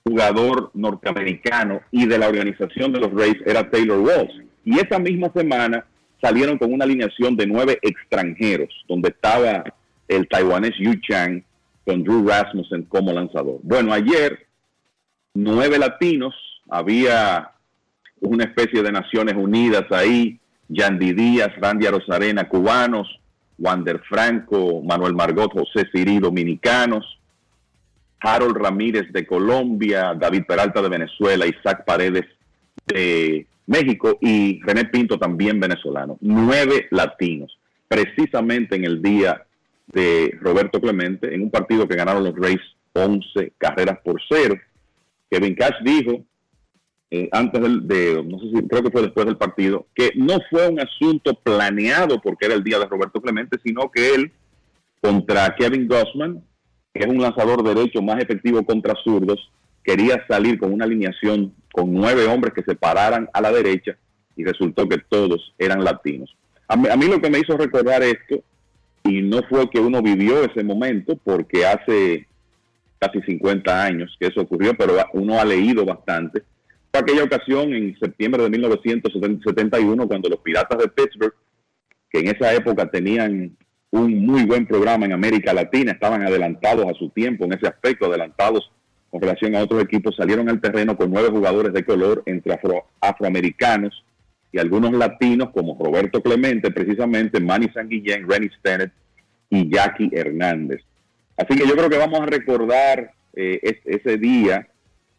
jugador norteamericano y de la organización de los Rays era Taylor Walsh. Y esa misma semana salieron con una alineación de nueve extranjeros, donde estaba el taiwanés Yu Chang con Drew Rasmussen como lanzador. Bueno, ayer nueve latinos había una especie de Naciones Unidas ahí, Yandy Díaz, Randy Rosarena, cubanos, Wander Franco, Manuel Margot, José Siri, dominicanos, Harold Ramírez de Colombia, David Peralta de Venezuela, Isaac Paredes de México y René Pinto también venezolano. Nueve latinos, precisamente en el día de Roberto Clemente, en un partido que ganaron los Rays 11 carreras por cero. Kevin Cash dijo, eh, antes del, de, no sé si creo que fue después del partido, que no fue un asunto planeado porque era el día de Roberto Clemente, sino que él, contra Kevin Gossman, que es un lanzador derecho más efectivo contra zurdos, quería salir con una alineación con nueve hombres que se pararan a la derecha y resultó que todos eran latinos. A mí, a mí lo que me hizo recordar esto, y no fue que uno vivió ese momento, porque hace casi 50 años que eso ocurrió, pero uno ha leído bastante. Fue aquella ocasión en septiembre de 1971 cuando los Piratas de Pittsburgh, que en esa época tenían un muy buen programa en América Latina, estaban adelantados a su tiempo en ese aspecto, adelantados con relación a otros equipos, salieron al terreno con nueve jugadores de color entre afroamericanos y algunos latinos como Roberto Clemente, precisamente Manny Sanguillén, Rennie Stennett y Jackie Hernández. Así que yo creo que vamos a recordar eh, ese día,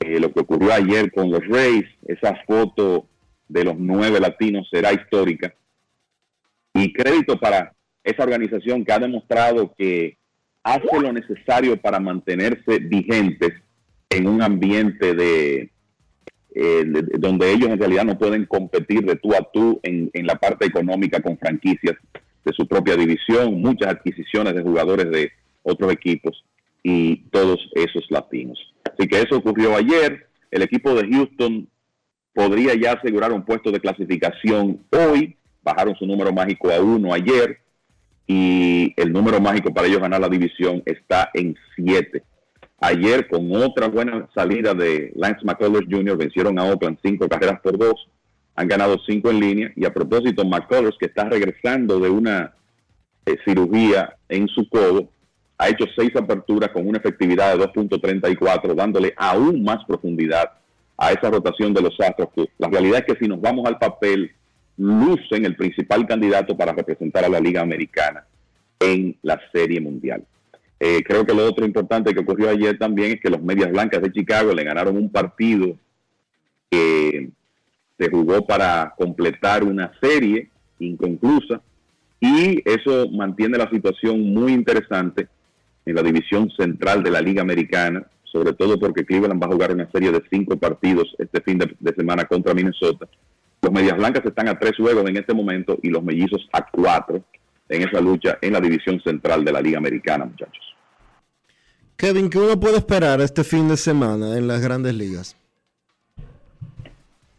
eh, lo que ocurrió ayer con los Rays, esa foto de los nueve latinos será histórica. Y crédito para esa organización que ha demostrado que hace lo necesario para mantenerse vigentes en un ambiente de, eh, donde ellos en realidad no pueden competir de tú a tú en, en la parte económica con franquicias de su propia división, muchas adquisiciones de jugadores de otros equipos y todos esos latinos. Así que eso ocurrió ayer. El equipo de Houston podría ya asegurar un puesto de clasificación hoy. Bajaron su número mágico a uno ayer y el número mágico para ellos ganar la división está en siete. Ayer, con otra buena salida de Lance McCullers Jr., vencieron a Oakland cinco carreras por dos. Han ganado cinco en línea. Y a propósito, McCullers, que está regresando de una eh, cirugía en su codo, ha hecho seis aperturas con una efectividad de 2.34, dándole aún más profundidad a esa rotación de los Astros. Que la realidad es que si nos vamos al papel, lucen el principal candidato para representar a la Liga Americana en la Serie Mundial. Eh, creo que lo otro importante que ocurrió ayer también es que los Medias Blancas de Chicago le ganaron un partido que se jugó para completar una serie inconclusa y eso mantiene la situación muy interesante en la división central de la Liga Americana, sobre todo porque Cleveland va a jugar una serie de cinco partidos este fin de, semana contra Minnesota. Los Medias Blancas están a tres juegos en este momento y los Mellizos a cuatro en esa lucha en la división central de la Liga Americana, muchachos. Kevin, ¿qué uno puede esperar este fin de semana en las grandes ligas?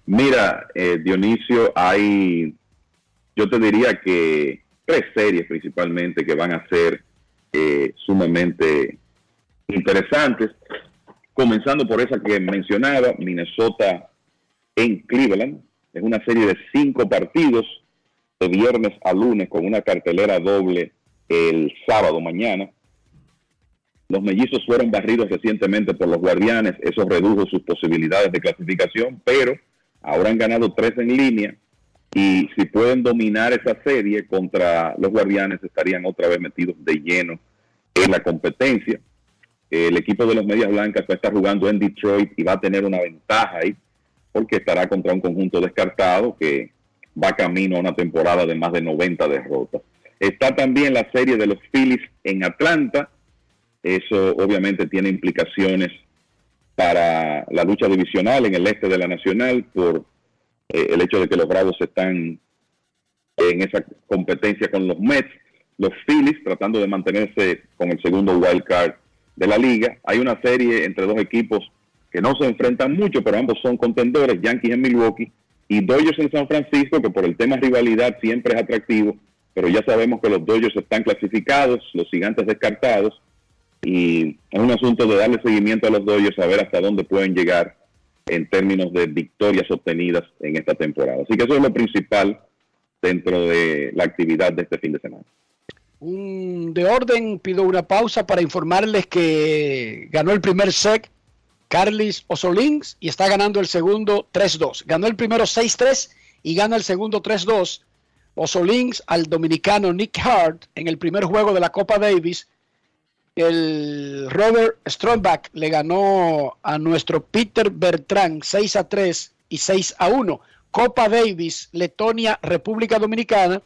Mira, eh, Dionisio, hay, yo te diría que tres series principalmente que van a ser eh, sumamente interesantes, comenzando por esa que mencionaba, Minnesota en Cleveland. Es una serie de cinco partidos de viernes a lunes con una cartelera doble el sábado mañana. Los mellizos fueron barridos recientemente por los guardianes, eso redujo sus posibilidades de clasificación, pero ahora han ganado tres en línea y si pueden dominar esa serie contra los guardianes estarían otra vez metidos de lleno en la competencia. El equipo de los Medias Blancas va a estar jugando en Detroit y va a tener una ventaja ahí porque estará contra un conjunto descartado que va camino a una temporada de más de 90 derrotas. Está también la serie de los Phillies en Atlanta. Eso obviamente tiene implicaciones para la lucha divisional en el este de la Nacional por eh, el hecho de que los Bravos están en esa competencia con los Mets. Los Phillies tratando de mantenerse con el segundo wild card de la liga. Hay una serie entre dos equipos que no se enfrentan mucho, pero ambos son contendores, Yankees en Milwaukee y Dodgers en San Francisco, que por el tema rivalidad siempre es atractivo, pero ya sabemos que los Dodgers están clasificados, los gigantes descartados, y es un asunto de darle seguimiento a los Dodgers, a ver hasta dónde pueden llegar en términos de victorias obtenidas en esta temporada. Así que eso es lo principal dentro de la actividad de este fin de semana. de orden, pido una pausa para informarles que ganó el primer set Carlis Osolins y está ganando el segundo 3-2. Ganó el primero 6-3 y gana el segundo 3-2. Osolins al dominicano Nick Hart en el primer juego de la Copa Davis el Robert Stromback le ganó a nuestro Peter Bertrand 6 a 3 y 6 a 1. Copa Davis, Letonia, República Dominicana,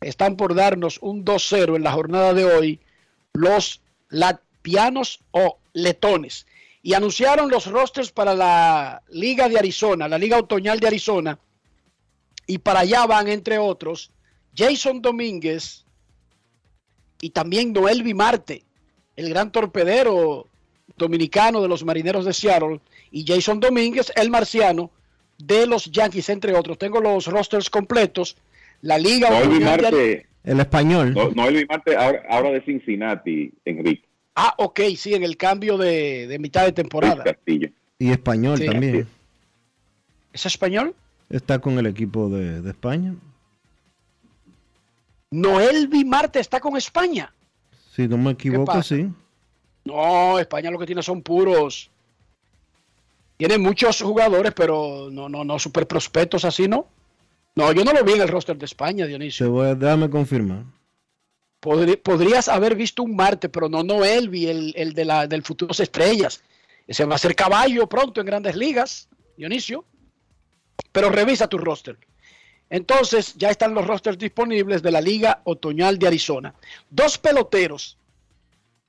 están por darnos un 2-0 en la jornada de hoy los latvianos o letones. Y anunciaron los rosters para la Liga de Arizona, la Liga Otoñal de Arizona. Y para allá van, entre otros, Jason Domínguez y también Noel Vimarte, el gran torpedero dominicano de los Marineros de Seattle, y Jason Domínguez, el marciano de los Yankees, entre otros. Tengo los rosters completos. La Liga Noel Otoñal de Vimarte, El español. no, Noel Vimarte ahora, ahora de Cincinnati, Enrique. Ah, ok, sí, en el cambio de, de mitad de temporada. Castillo. Y español Sí. también. ¿Es español? Está con el equipo de, de España. Noel Vimarte está con España. Si no me equivoco, sí. No, España lo que tiene son puros. Tiene muchos jugadores, pero no, no, no, super prospectos así, ¿no? No, yo no lo vi en el roster de España, Dionisio. Te voy a, déjame confirmar. Podrías haber visto un Marte, pero no Noel, vi el, el de la, del Futuros Estrellas. Ese va a ser caballo pronto en grandes ligas, Dionisio. Pero revisa tu roster. Entonces, ya están los rosters disponibles de la Liga Otoñal de Arizona. Dos peloteros,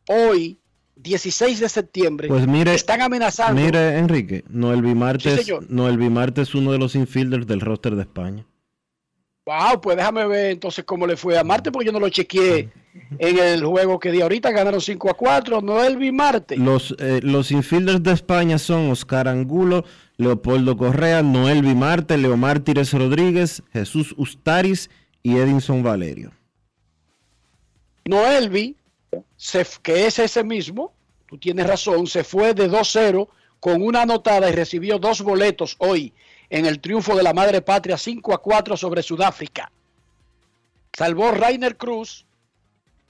hoy, 16 de septiembre, Pues mire, están amenazando. Mire, Enrique, Noel Vimarte, Sí. Noel es uno de los infielders del roster de España. Wow, pues déjame ver entonces cómo le fue a Marte, porque yo no lo chequeé en el juego que di ahorita. Ganaron 5 a 4. Noel vi Marte. Los, eh, los infielders de España son Oscar Angulo, Leopoldo Correa, Noel Vimarte, Leomar Tires Rodríguez, Jesús Ustaris y Edinson Valerio. Noelvi, que es ese mismo, tú tienes razón, se fue de 2-0 con una anotada y recibió dos boletos hoy en el triunfo de la madre patria 5 a 4 sobre Sudáfrica. Salvó Rainer Cruz,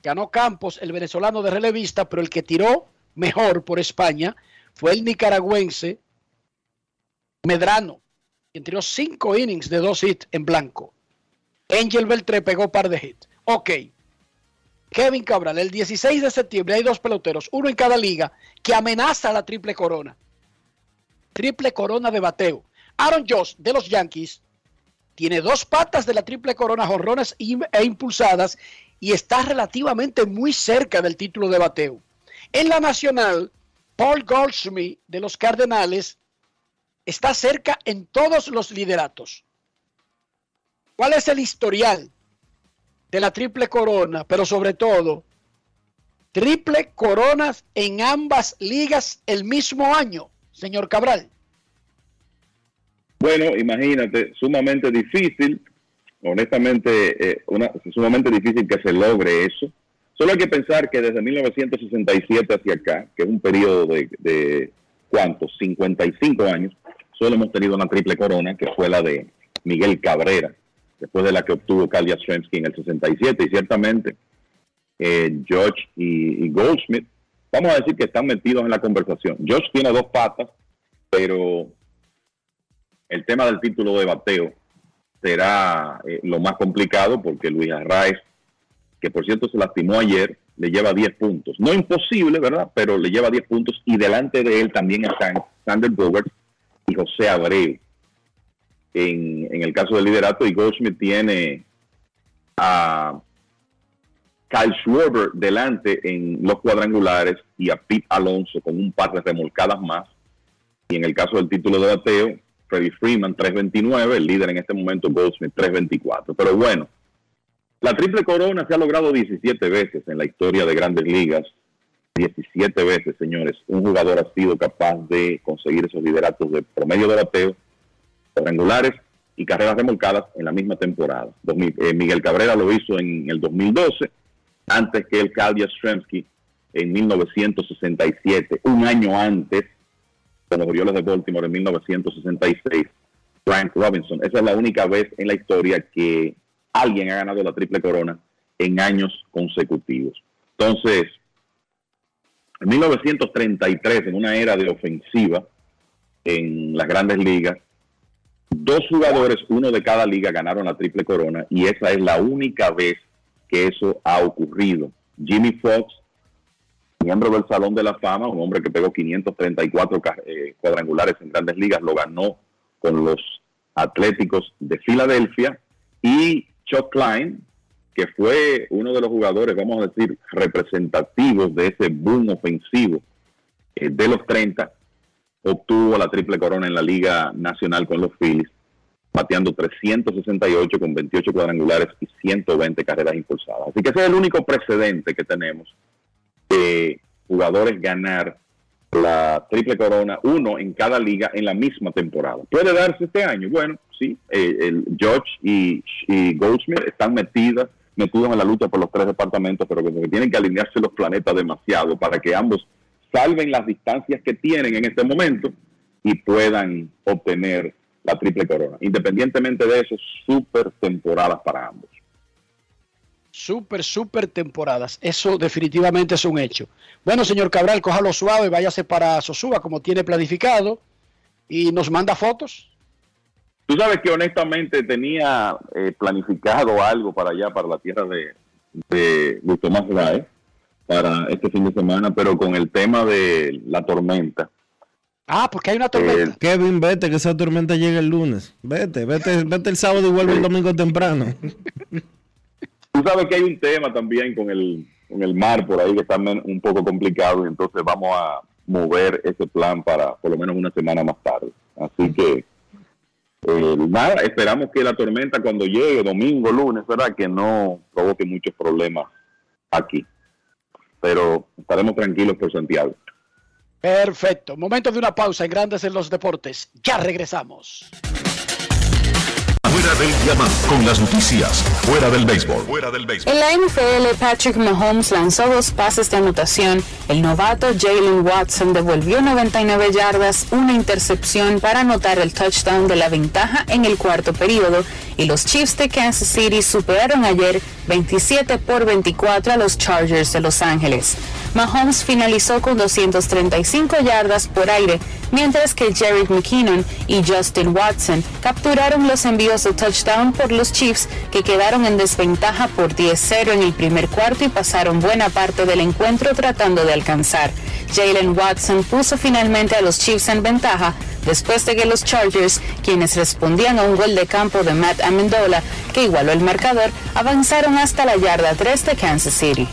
ganó Campos, el venezolano de relevista, pero el que tiró mejor por España fue el nicaragüense Medrano, quien tiró cinco innings de dos hits en blanco. Angel Beltré pegó par de hits. Ok. Kevin Cabral, el 16 de septiembre hay dos peloteros, uno en cada liga, que amenaza la triple corona. Triple corona de bateo. Aaron Josh de los Yankees tiene dos patas de la triple corona, jonrones y- e impulsadas, y está relativamente muy cerca del título de bateo. En la nacional, Paul Goldschmidt de los Cardenales está cerca en todos los lideratos. ¿Cuál es el historial de la triple corona? Pero sobre todo, triple coronas en ambas ligas el mismo año, señor Cabral. Bueno, imagínate, sumamente difícil, honestamente, eh, una, sumamente difícil que se logre eso. Solo hay que pensar que desde 1967 hacia acá, que es un periodo de, de ¿cuántos? 55 años, solo hemos tenido una triple corona, que fue la de Miguel Cabrera, después de la que obtuvo Kalia Yastrzemski en el 67, y ciertamente eh, George y, y Goldschmidt, vamos a decir que están metidos en la conversación. George tiene dos patas, pero el tema del título de bateo será eh, lo más complicado porque Luis Arraez, que por cierto se lastimó ayer, le lleva 10 puntos. No imposible, ¿verdad? Pero le lleva 10 puntos y delante de él también están Sander Bogart y José Abreu. En, el caso del liderato, y Goldschmidt tiene a Kyle Schwarber delante en los cuadrangulares y a Pete Alonso con un par de remolcadas más. Y en el caso del título de bateo, Freddie Freeman 3.29, el líder en este momento Goldsmith 3.24. Pero bueno, la triple corona se ha logrado 17 veces en la historia de grandes ligas. 17 veces, señores. Un jugador ha sido capaz de conseguir esos lideratos de promedio de bateo, cuadrangulares y carreras remolcadas en la misma temporada. 2000, eh, Miguel Cabrera lo hizo en el 2012, antes que el Cal Yastrzemski en 1967, un año antes con los de Baltimore en 1966, Frank Robinson. Esa es la única vez en la historia que alguien ha ganado la triple corona en años consecutivos. Entonces, en 1933, en una era de ofensiva en las grandes ligas, dos jugadores, uno de cada liga, ganaron la triple corona y esa es la única vez que eso ha ocurrido. Jimmy Fox miembro del Salón de la Fama, un hombre que pegó 534 ca- eh, cuadrangulares en grandes ligas, lo ganó con los Atléticos de Filadelfia, y Chuck Klein, que fue uno de los jugadores, vamos a decir, representativos de ese boom ofensivo eh, de los 30, obtuvo la triple corona en la Liga Nacional con los Phillies, bateando 368 con 28 cuadrangulares y 120 carreras impulsadas. Así que ese es el único precedente que tenemos de jugadores ganar la triple corona, uno en cada liga en la misma temporada. ¿Puede darse este año? Bueno, sí, eh, el George y, y Goldsmith están metidas, metidos en la lucha por los tres departamentos, pero que tienen que alinearse los planetas demasiado para que ambos salven las distancias que tienen en este momento y puedan obtener la triple corona. Independientemente de eso, super temporadas para ambos. Super, super temporadas. Eso definitivamente es un hecho. Bueno, señor Cabral, cójalo suave, váyase para Sosúa como tiene planificado y nos manda fotos. Tú sabes que honestamente tenía eh, planificado algo para allá, para la tierra de, de Luis Tomás Rae, para este fin de semana, pero con el tema de la tormenta. Ah, porque hay una tormenta. Kevin, vete, que esa tormenta llega el lunes. Vete, vete, vete el sábado y vuelve el domingo temprano. [LAUGHS] Tú sabes que hay un tema también con el, con el mar por ahí que está un poco complicado y entonces vamos a mover ese plan para por lo menos una semana más tarde. Así que eh, nada, esperamos que la tormenta cuando llegue domingo, lunes, ¿verdad? Que no provoque muchos problemas aquí. Pero estaremos tranquilos por Santiago. Perfecto. Momento de una pausa en Grandes en los Deportes. Ya regresamos. Fuera del diamante. Con las noticias. Fuera del béisbol. Fuera del béisbol. En la NFL, Patrick Mahomes lanzó dos pases de anotación. El novato Jalen Watson devolvió 99 yardas, una intercepción para anotar el touchdown de la ventaja en el cuarto periodo. Y los Chiefs de Kansas City superaron ayer 27 por 24 a los Chargers de Los Ángeles. Mahomes finalizó con 235 yardas por aire, mientras que Jerry McKinnon y Justin Watson capturaron los envíos de touchdown por los Chiefs, que quedaron en desventaja por 10-0 en el primer cuarto y pasaron buena parte del encuentro tratando de alcanzar. Jalen Watson puso finalmente a los Chiefs en ventaja después de que los Chargers, quienes respondían a un gol de campo de Matt Amendola, que igualó el marcador, avanzaron hasta la yarda 3 de Kansas City.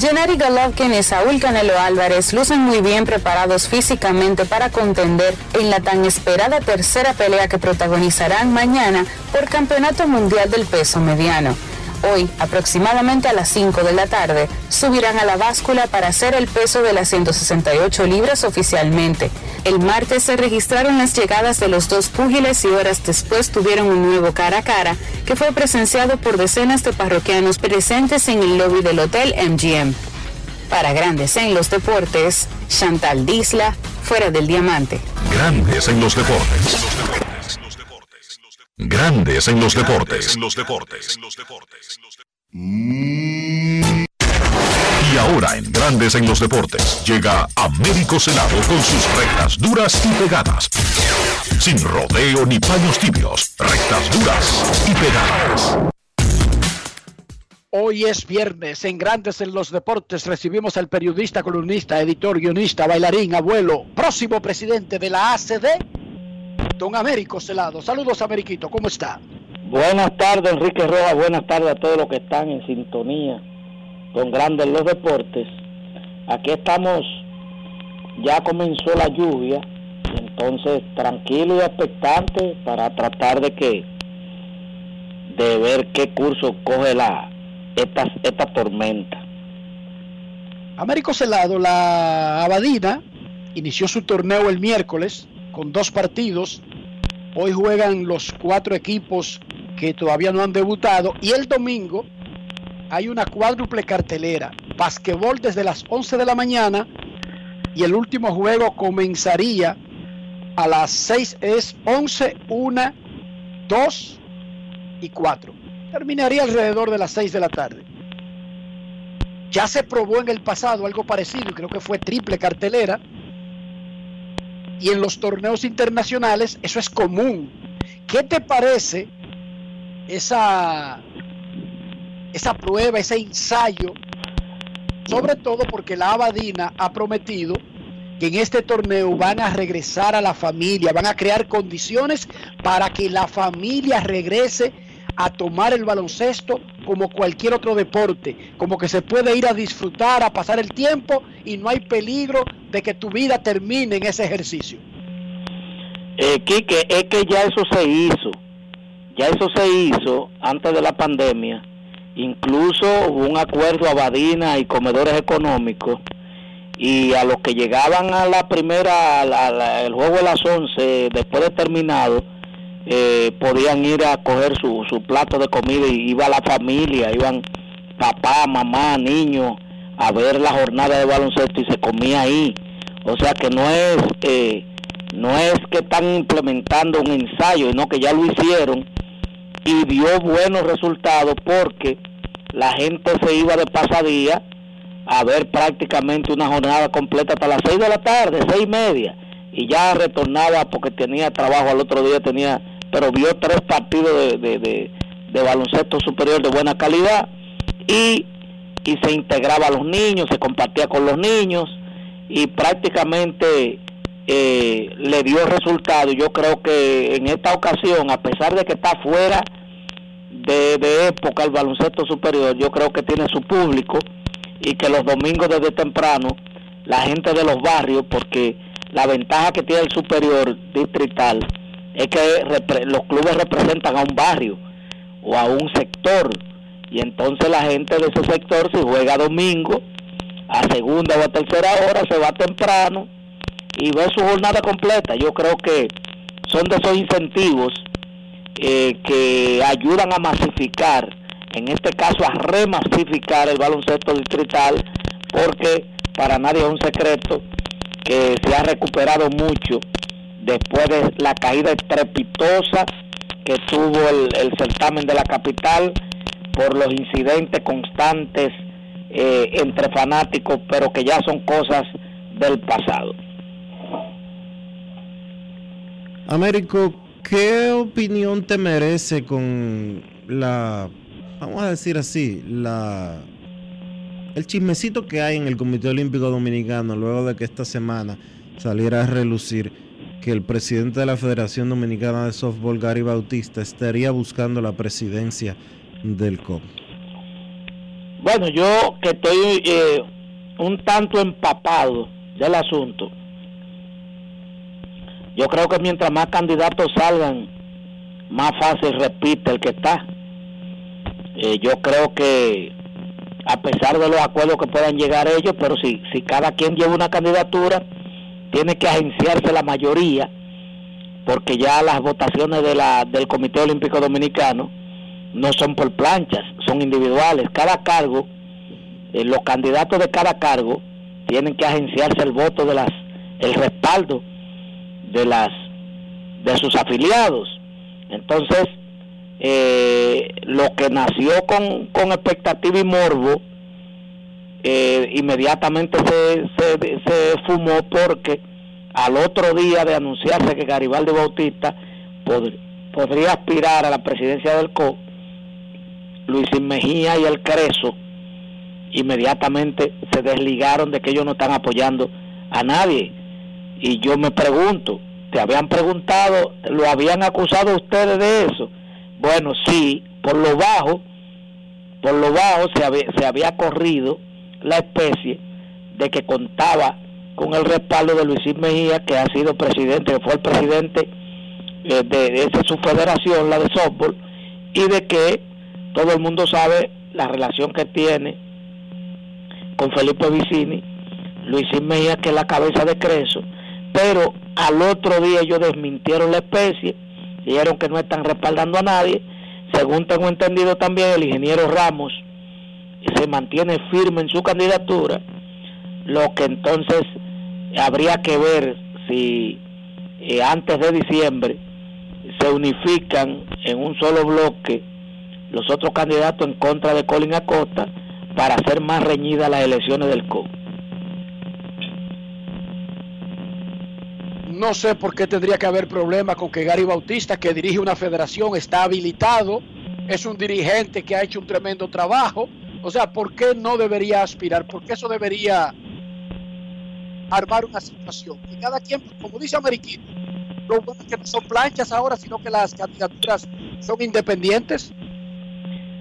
Gennady Golovkin y Saúl Canelo Álvarez lucen muy bien preparados físicamente para contender en la tan esperada tercera pelea que protagonizarán mañana por Campeonato Mundial del Peso Mediano. Hoy, aproximadamente a las 5 de la tarde, subirán a la báscula para hacer el peso de las 168 libras oficialmente. El martes se registraron las llegadas de los dos púgiles y horas después tuvieron un nuevo cara a cara que fue presenciado por decenas de parroquianos presentes en el lobby del Hotel MGM. Para Grandes en los Deportes, Chantal Disla, fuera del diamante. Grandes en los deportes. Grandes en los deportes. En los deportes. Y ahora en Grandes en los deportes llega Américo Celado con sus rectas duras y pegadas. Sin rodeo ni paños tibios, rectas duras y pegadas. Hoy es viernes en Grandes en los Deportes. Recibimos al periodista, columnista, editor, guionista, bailarín, abuelo, próximo presidente de la ACD, don Américo Celado. Saludos, Ameriquito, ¿cómo está? Buenas tardes, Enrique Rojas. Buenas tardes a todos los que están en sintonía con Grandes los Deportes. Aquí estamos, ya comenzó la lluvia, entonces tranquilo y expectante para tratar de que, de ver qué curso coge la esta, esta tormenta. Américo Celado, la Abadina, inició su torneo el miércoles con dos partidos. Hoy juegan los cuatro equipos que todavía no han debutado. Y el domingo hay una cuádruple cartelera. Basquetbol desde las 11 de la mañana. Y el último juego comenzaría a las 6. Es 11, 1, 2 y 4. Terminaría alrededor de las 6 de la tarde. Ya se probó en el pasado algo parecido, creo que fue triple cartelera. Y en los torneos internacionales eso es común. ¿Qué te parece esa, esa prueba, ese ensayo Sobre todo porque la Abadina ha prometido que en este torneo van a regresar a la familia, van a crear condiciones para que la familia regrese a tomar el baloncesto como cualquier otro deporte, como que se puede ir a disfrutar, a pasar el tiempo y no hay peligro de que tu vida termine en ese ejercicio. Eh, Quique, es que ya eso se hizo, ya eso se hizo antes de la pandemia, incluso hubo un acuerdo a Badina y comedores económicos y a los que llegaban a la primera, el juego de las 11, después de terminado, eh, podían ir a coger su, su plato de comida y iba la familia, iban papá, mamá, niños a ver la jornada de baloncesto y se comía ahí. O sea que no es eh, no es que están implementando un ensayo, sino que ya lo hicieron y dio buenos resultados porque la gente se iba de pasadía a ver prácticamente una jornada completa hasta las 6 de la tarde, seis y media, y ya retornaba porque tenía trabajo al otro día, tenía, pero vio tres partidos de, de, baloncesto superior de buena calidad y, y se integraba a los niños, se compartía con los niños y prácticamente eh, le dio resultado. Yo creo que en esta ocasión, a pesar de que está fuera de, de época el baloncesto superior, yo creo que tiene su público y que los domingos desde temprano la gente de los barrios, porque la ventaja que tiene el superior distrital es que los clubes representan a un barrio o a un sector y entonces la gente de ese sector si juega domingo a segunda o a tercera hora se va temprano y ve su jornada completa. Yo creo que son de esos incentivos eh, que ayudan a masificar en este caso a remasificar el baloncesto distrital, porque para nadie es un secreto que se ha recuperado mucho después de la caída estrepitosa que tuvo el, certamen de la capital por los incidentes constantes eh, entre fanáticos, pero que ya son cosas del pasado. Américo, ¿qué opinión te merece con la vamos a decir así, la el chismecito que hay en el Comité Olímpico Dominicano luego de que esta semana saliera a relucir que el presidente de la Federación Dominicana de Softball, Gary Bautista, estaría buscando la presidencia del COP. Bueno, yo que estoy eh, un tanto empapado del asunto, yo creo que mientras más candidatos salgan, más fácil repite el que está. Eh, yo creo que a pesar de los acuerdos que puedan llegar ellos, pero si, si cada quien lleva una candidatura, tiene que agenciarse la mayoría, porque ya las votaciones de la, del Comité Olímpico Dominicano no son por planchas, son individuales. Cada cargo, eh, los candidatos de cada cargo tienen que agenciarse el voto de las, el respaldo de las, de sus afiliados. Entonces, eh, lo que nació con, con expectativa y morbo, eh, inmediatamente se, se, fumó porque al otro día de anunciarse que Garibaldi Bautista podría aspirar a la presidencia del CO, Luis Mejía y el Creso inmediatamente se desligaron de que ellos no están apoyando a nadie. Y yo me pregunto, ¿te habían preguntado, lo habían acusado ustedes de eso? Bueno, sí, por lo bajo, por lo bajo se había, se había corrido la especie de que contaba con el respaldo de Luis Mejía, que ha sido presidente, que fue el presidente eh, de, de esa su federación, la de softball, y de que todo el mundo sabe la relación que tiene con Felipe Vicini, Luis Mejía, que es la cabeza de Creso, pero al otro día ellos desmintieron la especie dijeron que no están respaldando a nadie. Según tengo entendido también, el ingeniero Ramos se mantiene firme en su candidatura, lo que entonces habría que ver si eh, antes de diciembre se unifican en un solo bloque los otros candidatos en contra de Colin Acosta para hacer más reñidas las elecciones del COP. No sé por qué tendría que haber problema con que Gary Bautista, que dirige una federación, está habilitado, es un dirigente que ha hecho un tremendo trabajo, O sea, ¿por qué no debería aspirar? ¿Por qué eso debería armar una situación? Y cada quien, como dice Ameriquito, lo es que no son planchas ahora, sino que las candidaturas son independientes.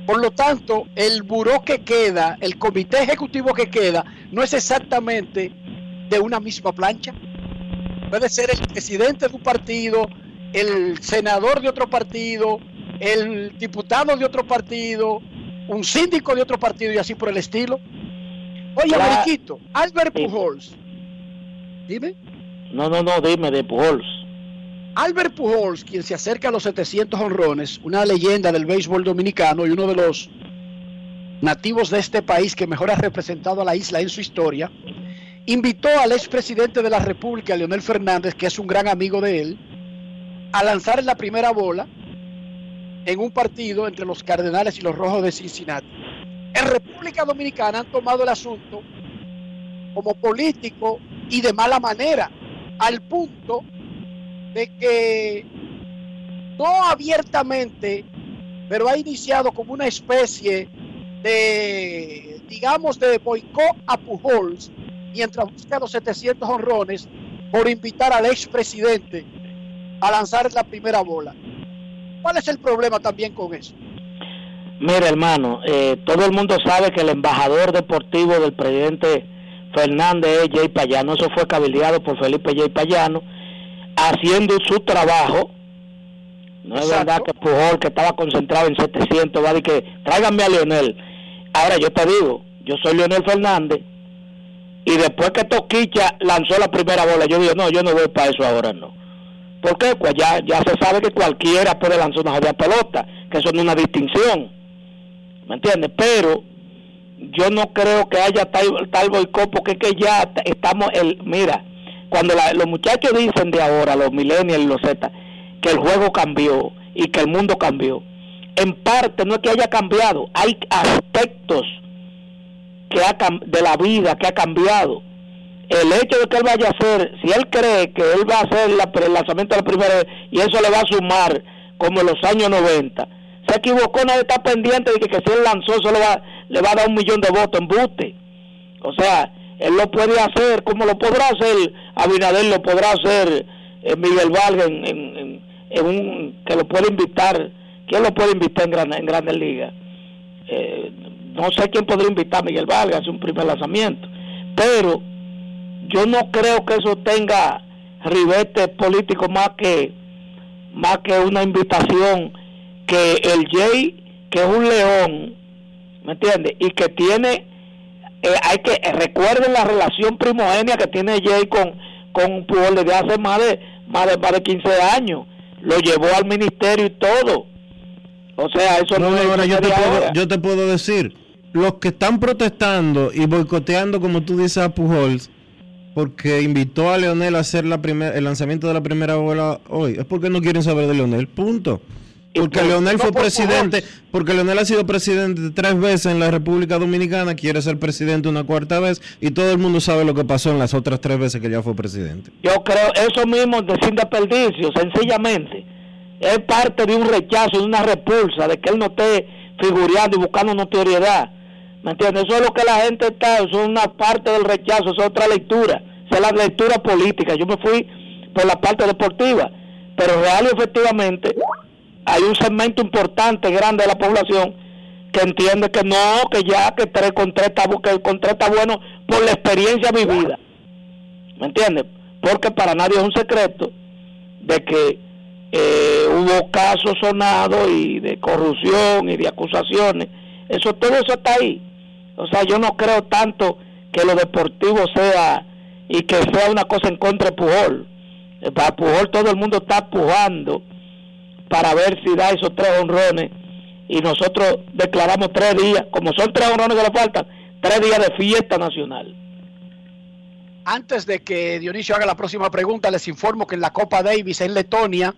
Por lo tanto, el buró que queda, el comité ejecutivo que queda, no es exactamente de una misma plancha. Puede ser el presidente de un partido, el senador de otro partido, el diputado de otro partido, un síndico de otro partido y así por el estilo. Oye. Mariquito, Albert Pujols. Dime. No, no, no, dime de Pujols. Albert Pujols, quien se acerca a los 700 honrones, una leyenda del béisbol dominicano y uno de los nativos de este país que mejor ha representado a la isla en su historia, invitó al expresidente de la República, Leonel Fernández, que es un gran amigo de él, a lanzar la primera bola en un partido entre los Cardenales y los Rojos de Cincinnati. En República Dominicana han tomado el asunto como político y de mala manera, al punto de que no abiertamente, pero ha iniciado como una especie de, digamos, de boicot a Pujols mientras busca los 700 honrones por invitar al expresidente a lanzar la primera bola. ¿Cuál es el problema también con eso? Mira, hermano, eh, todo el mundo sabe que el embajador deportivo del presidente Fernández es Jay Payano. Eso fue cabildeado por Felipe Jay Payano, haciendo su trabajo. No es verdad que Pujol, que estaba concentrado en 700, va a decir que tráiganme a Leonel. Ahora yo te digo, yo soy Leonel Fernández, y después que Toquicha lanzó la primera bola, yo digo, no, yo no voy para eso ahora, no. ¿Por qué? Pues ya, ya se sabe que cualquiera puede lanzar una jodida pelota, que eso no es una distinción. ¿Me entiendes? Pero yo no creo que haya tal, tal boicot, porque es que ya estamos, el, mira, cuando la- los muchachos dicen de ahora, los millennials los Z, que el juego cambió y que el mundo cambió, en parte no es que haya cambiado, hay aspectos que ha, de la vida que ha cambiado. El hecho de que él vaya a hacer, si él cree que él va a hacer la- el lanzamiento de la primera vez y eso le va a sumar como en los años 90, se equivocó, nadie está pendiente de que, que si él lanzó eso le va, le va a dar un millón de votos en buste. O sea, él lo puede hacer como lo podrá hacer Abinader, lo podrá hacer eh, Miguel Vargas en, en- un, que lo puede invitar. ¿Quién lo puede invitar en, gran, en Grandes Ligas? Eh, no sé quién podría invitar a Miguel Vargas, un primer lanzamiento. Pero yo no creo que eso tenga ribete político más que más que una invitación que el Jay que es un león ¿me entiendes? y que tiene eh, hay que eh, recuerden la relación primogénea que tiene Jay con con Pujol desde hace más de más de más de 15 años lo llevó al ministerio y todo o sea eso no, No, es ahora yo te, puedo, ahora. yo te puedo decir, los que están protestando y boicoteando, como tú dices, a Pujols, porque invitó a Leonel a hacer la primer, el lanzamiento de la primera bola hoy, es porque no quieren saber de Leonel, punto. Porque por- Leonel no fue por presidente, porque Leonel ha sido presidente tres veces en la República Dominicana, quiere ser presidente una cuarta vez y todo el mundo sabe lo que pasó en las otras tres veces que ya fue presidente. Yo creo eso mismo de sin desperdicio, sencillamente. Es parte de un rechazo, de una repulsa, de que él no esté figureando y buscando notoriedad. ¿Me entiendes? Eso es lo que la gente está, eso es una parte del rechazo, eso es otra lectura. Esa es la lectura política. Yo me fui por la parte deportiva. Pero real y efectivamente hay un segmento importante, grande de la población que entiende que no, que ya que tres con tres está, que el está bueno por la experiencia vivida. ¿Me entiendes? Porque para nadie es un secreto de que eh, hubo casos sonados y de corrupción y de acusaciones. Eso todo eso está ahí. O sea, yo no creo tanto que lo deportivo sea y que sea una cosa en contra de Pujol. Eh, Para Pujol todo el mundo está pujando para ver si da esos tres honrones y nosotros declaramos tres días, como son tres honrones que le faltan, tres días de fiesta nacional. Antes de que Dionisio haga la próxima pregunta, les informo que en la Copa Davis en Letonia,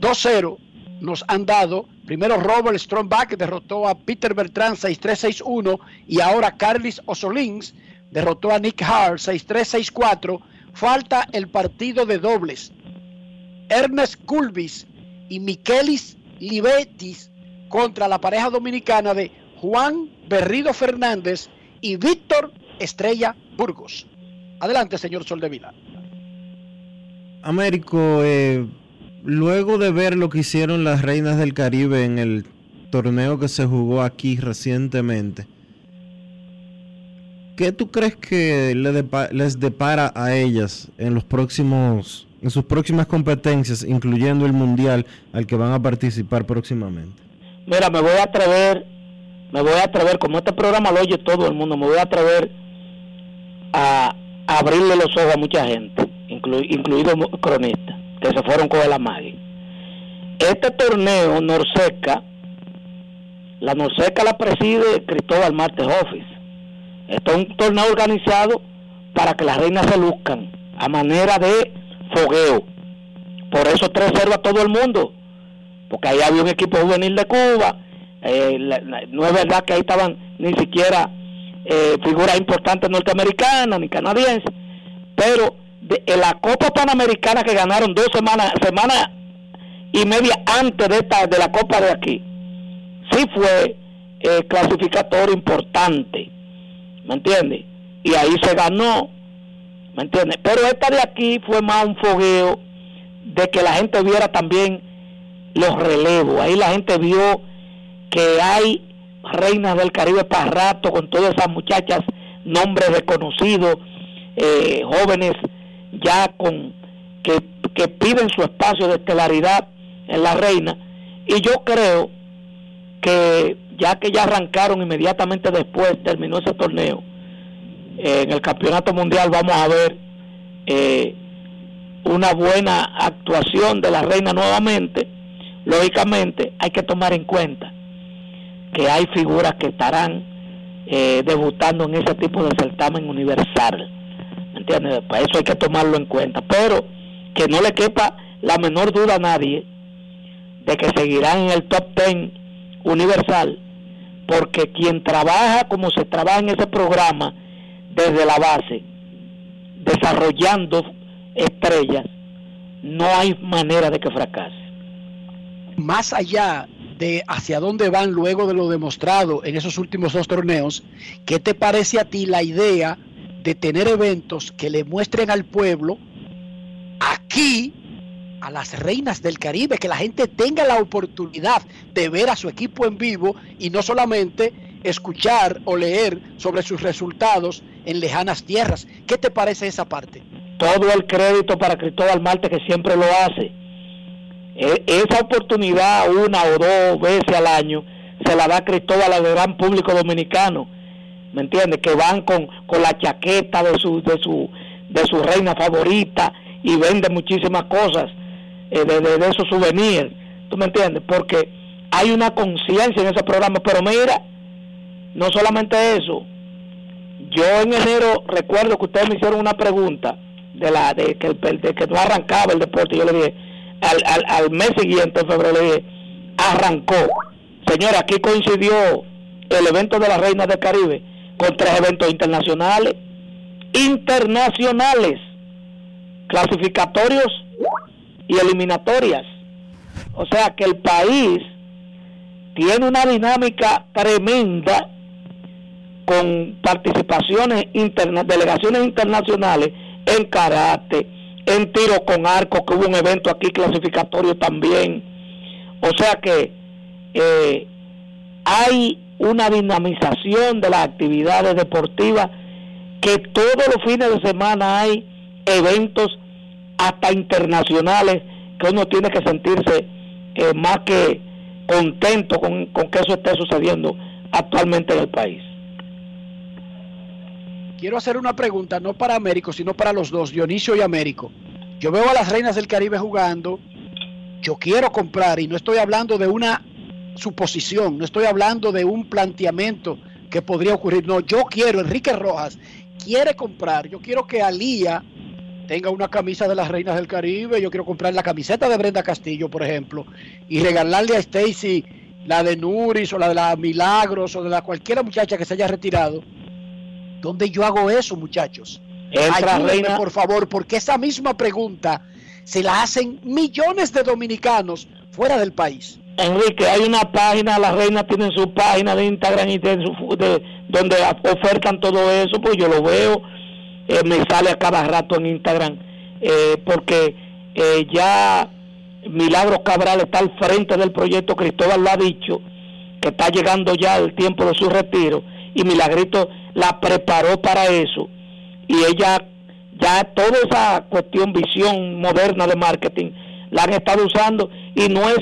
2-0 nos han dado. Primero Robert Strombach que derrotó a Peter Bertrand 6-3-6-1 y ahora Carlis Osolins derrotó a Nick Hart 6-3-6-4. Falta el partido de dobles. Ernest Kulbis y Michelis Libetis contra la pareja dominicana de Juan Berrido Fernández y Víctor Estrella Burgos. Adelante, señor Soldevila. Américo, eh, luego de ver lo que hicieron las Reinas del Caribe en el torneo que se jugó aquí recientemente, ¿qué tú crees que les depara a ellas en los próximos, en sus próximas competencias, incluyendo el mundial al que van a participar próximamente? Mira, me voy a atrever, me voy a atrever, como este programa lo oye todo el mundo, me voy a atrever a, abrirle los ojos a mucha gente, incluido cronistas, que se fueron con la magia. Este torneo, Norseca, la Norseca la preside Cristóbal Martes Office. Esto es un torneo organizado para que las reinas se luzcan a manera de fogueo. Por eso 3-0 a todo el mundo. Porque ahí había un equipo juvenil de Cuba. Eh, no es verdad que ahí estaban ni siquiera eh, figuras importantes norteamericanas ni canadienses. Pero de, la Copa Panamericana que ganaron dos semanas, semana y media antes de esta de la Copa de aquí, sí fue eh, clasificatorio importante, ¿me entiendes? Y ahí se ganó, ¿me entiendes? Pero esta de aquí fue más un fogueo de que la gente viera también los relevos. Ahí la gente vio que hay reinas del Caribe para rato con todas esas muchachas, nombres reconocidos, eh, jóvenes ya con que, que piden su espacio de estelaridad en la reina. Y yo creo que ya que ya arrancaron inmediatamente después, terminó ese torneo, eh, en el campeonato mundial vamos a ver eh, una buena actuación de la reina nuevamente. Lógicamente hay que tomar en cuenta que hay figuras que estarán eh, debutando en ese tipo de certamen universal. Para eso hay que tomarlo en cuenta. Pero que no le quepa la menor duda a nadie de que seguirán en el top 10 universal, porque quien trabaja como se trabaja en ese programa desde la base, desarrollando estrellas, no hay manera de que fracase. Más allá de hacia dónde van luego de lo demostrado en esos últimos dos torneos, ¿qué te parece a ti la idea de tener eventos que le muestren al pueblo aquí a las reinas del Caribe, que la gente tenga la oportunidad de ver a su equipo en vivo y no solamente escuchar o leer sobre sus resultados en lejanas tierras. ¿Qué te parece esa parte? Todo el crédito para Cristóbal Marte que siempre lo hace. E, esa oportunidad una o dos veces al año se la da Cristóbal al gran público dominicano. ¿Me entiendes? Que van con, con la chaqueta de su, de su, de su reina favorita y venden muchísimas cosas eh, de, de, esos souvenirs, ¿tú me entiendes? Porque hay una conciencia en ese programa, pero mira, no solamente eso, yo en enero recuerdo que ustedes me hicieron una pregunta de la de que, de que no arrancaba el deporte, yo le dije, al, al, mes siguiente, en febrero, le dije, arrancó. Señora, aquí coincidió el evento de la Reina del Caribe con tres eventos internacionales, internacionales, clasificatorios y eliminatorias. O sea que el país tiene una dinámica tremenda con participaciones internas, delegaciones internacionales en karate, en tiro con arco, que hubo un evento aquí clasificatorio también. O sea que eh, hay una dinamización de las actividades deportivas que todos los fines de semana hay eventos hasta internacionales que uno tiene que sentirse eh, más que contento con, que eso esté sucediendo actualmente en el país. Quiero hacer una pregunta, no para Américo, sino para los dos, Dionisio y Américo. Yo veo a las reinas del Caribe jugando, yo quiero comprar, y no estoy hablando de una suposición, no estoy hablando de un planteamiento que podría ocurrir, no, yo quiero, Enrique Rojas quiere comprar, yo quiero que Alía tenga una camisa de las Reinas del Caribe, yo quiero comprar la camiseta de Brenda Castillo, por ejemplo, y regalarle a Stacy la de Nuris o la de la Milagros o de la cualquiera muchacha que se haya retirado. ¿Dónde yo hago eso, muchachos? Ayúdenme, por favor, porque esa misma pregunta se la hacen millones de dominicanos fuera del país. Enrique, hay una página, las reinas tienen su página de Instagram y de, de donde ofertan todo eso, pues yo lo veo, eh, me sale a cada rato en Instagram, eh, porque eh, ya Milagro Cabral está al frente del proyecto, Cristóbal lo ha dicho, que está llegando ya el tiempo de su retiro, y Milagrito la preparó para eso, y ella ya toda esa cuestión, visión moderna de marketing, la han estado usando, y no es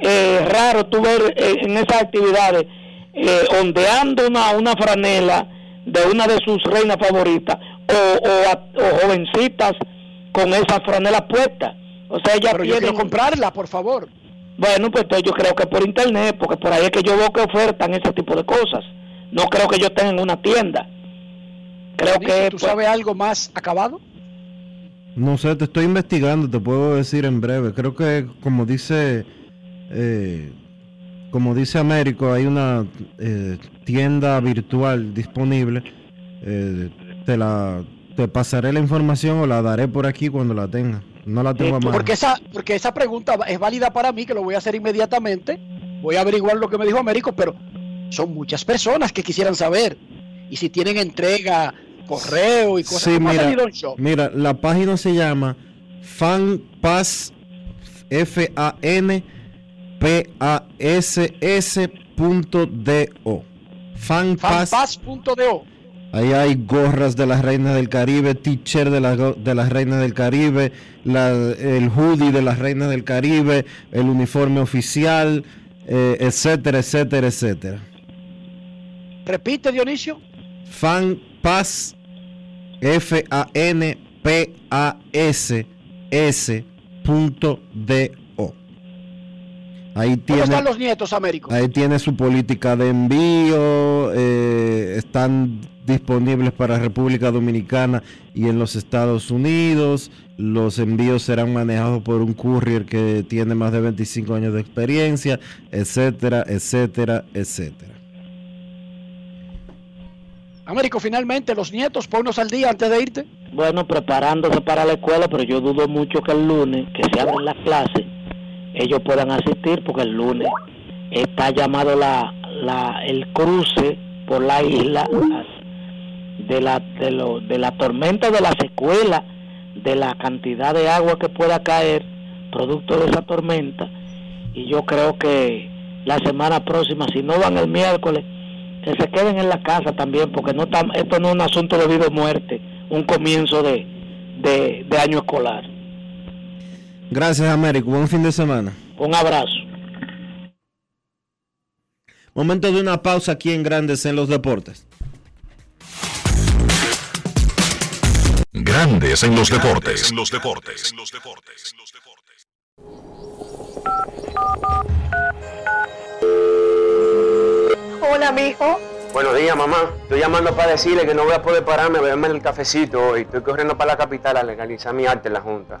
eh, raro tú ver eh, en esas actividades eh, ondeando una, una franela de una de sus reinas favoritas o, o, jovencitas con esa franela puesta. O sea, ella Pero yo quiero comprarla, por favor. Bueno, pues yo creo que por internet, porque por ahí es que yo veo que ofertan ese tipo de cosas. No creo que yo tenga en una tienda. Creo que... ¿Tú sabes algo más acabado? No sé, te estoy investigando, te puedo decir en breve. Creo que, como dice eh, como dice Américo, hay una eh, tienda virtual disponible. Eh, te la te pasaré la información o la daré por aquí cuando la tenga. No la tengo a mano. Porque esa, porque esa pregunta es válida para mí, que lo voy a hacer inmediatamente. Voy a averiguar lo que me dijo Américo, pero son muchas personas que quisieran saber. Y si tienen entrega, correo y cosas sí, mira, mira, la página se llama FanPass F-A-N pass.do. Fanpass.do. Ahí hay gorras de las reinas del Caribe, t-shirt de, de las reinas del Caribe, el hoodie de las reinas del Caribe, el uniforme oficial, eh, etcétera, etcétera, etcétera. Repite, Dionisio. Fanpass, F-A-N-P-A-S-S.do. Ahí tiene, están los nietos, Américo? Ahí tiene su política de envío, eh, están disponibles para República Dominicana y en los Estados Unidos. Los envíos serán manejados por un courier que tiene más de 25 años de experiencia, etcétera, etcétera, etcétera. Américo, finalmente, los nietos, ponnos al día antes de irte. Bueno, preparándose para la escuela, pero yo dudo mucho que el lunes, que se abren las clases, ellos puedan asistir porque el lunes está llamado la, la el cruce por la isla de la de, lo, de la tormenta de la secuela de la cantidad de agua que pueda caer producto de esa tormenta. Y yo creo que la semana próxima si no van el miércoles que se queden en la casa también porque no esto no es un asunto de vida o muerte un comienzo de, de año escolar Gracias, Américo. Buen fin de semana. Un abrazo. Momento de una pausa aquí en Grandes en los Deportes. Grandes en los Deportes. En los Deportes. En los Deportes. Hola, mijo. Buenos días, mamá. Estoy llamando para decirle que no voy a poder pararme a beberme el cafecito hoy. Estoy corriendo para la capital a legalizar mi arte en la Junta.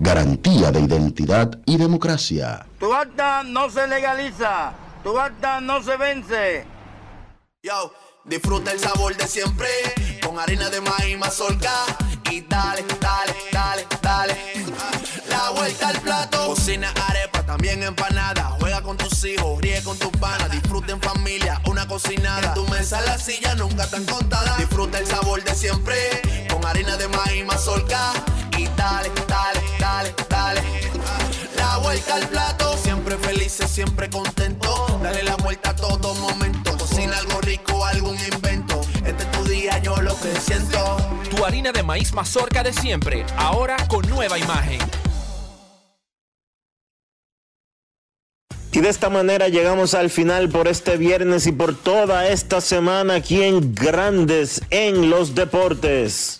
garantía de identidad y democracia. Tu acta no se legaliza, tu acta no se vence. Yo, disfruta el sabor de siempre, con harina de maíz mazorca y dale, dale, dale, dale. La vuelta al plato, cocina arepa, también empanada. Juega con tus hijos, ríe con tus panas, disfruta en familia, una cocinada. En tu mesa la silla nunca tan contada. Disfruta el sabor de siempre, con harina de maíz mazorca y dale, dale, dale, dale. La vuelta al plato, siempre felices, siempre contento. Dale la vuelta a todo momento. Cocina algo rico, algún invento. Este es tu día, yo lo que siento. Tu harina de maíz mazorca de siempre, ahora con nueva imagen. Y de esta manera llegamos al final por este viernes y por toda esta semana aquí en Grandes en los Deportes.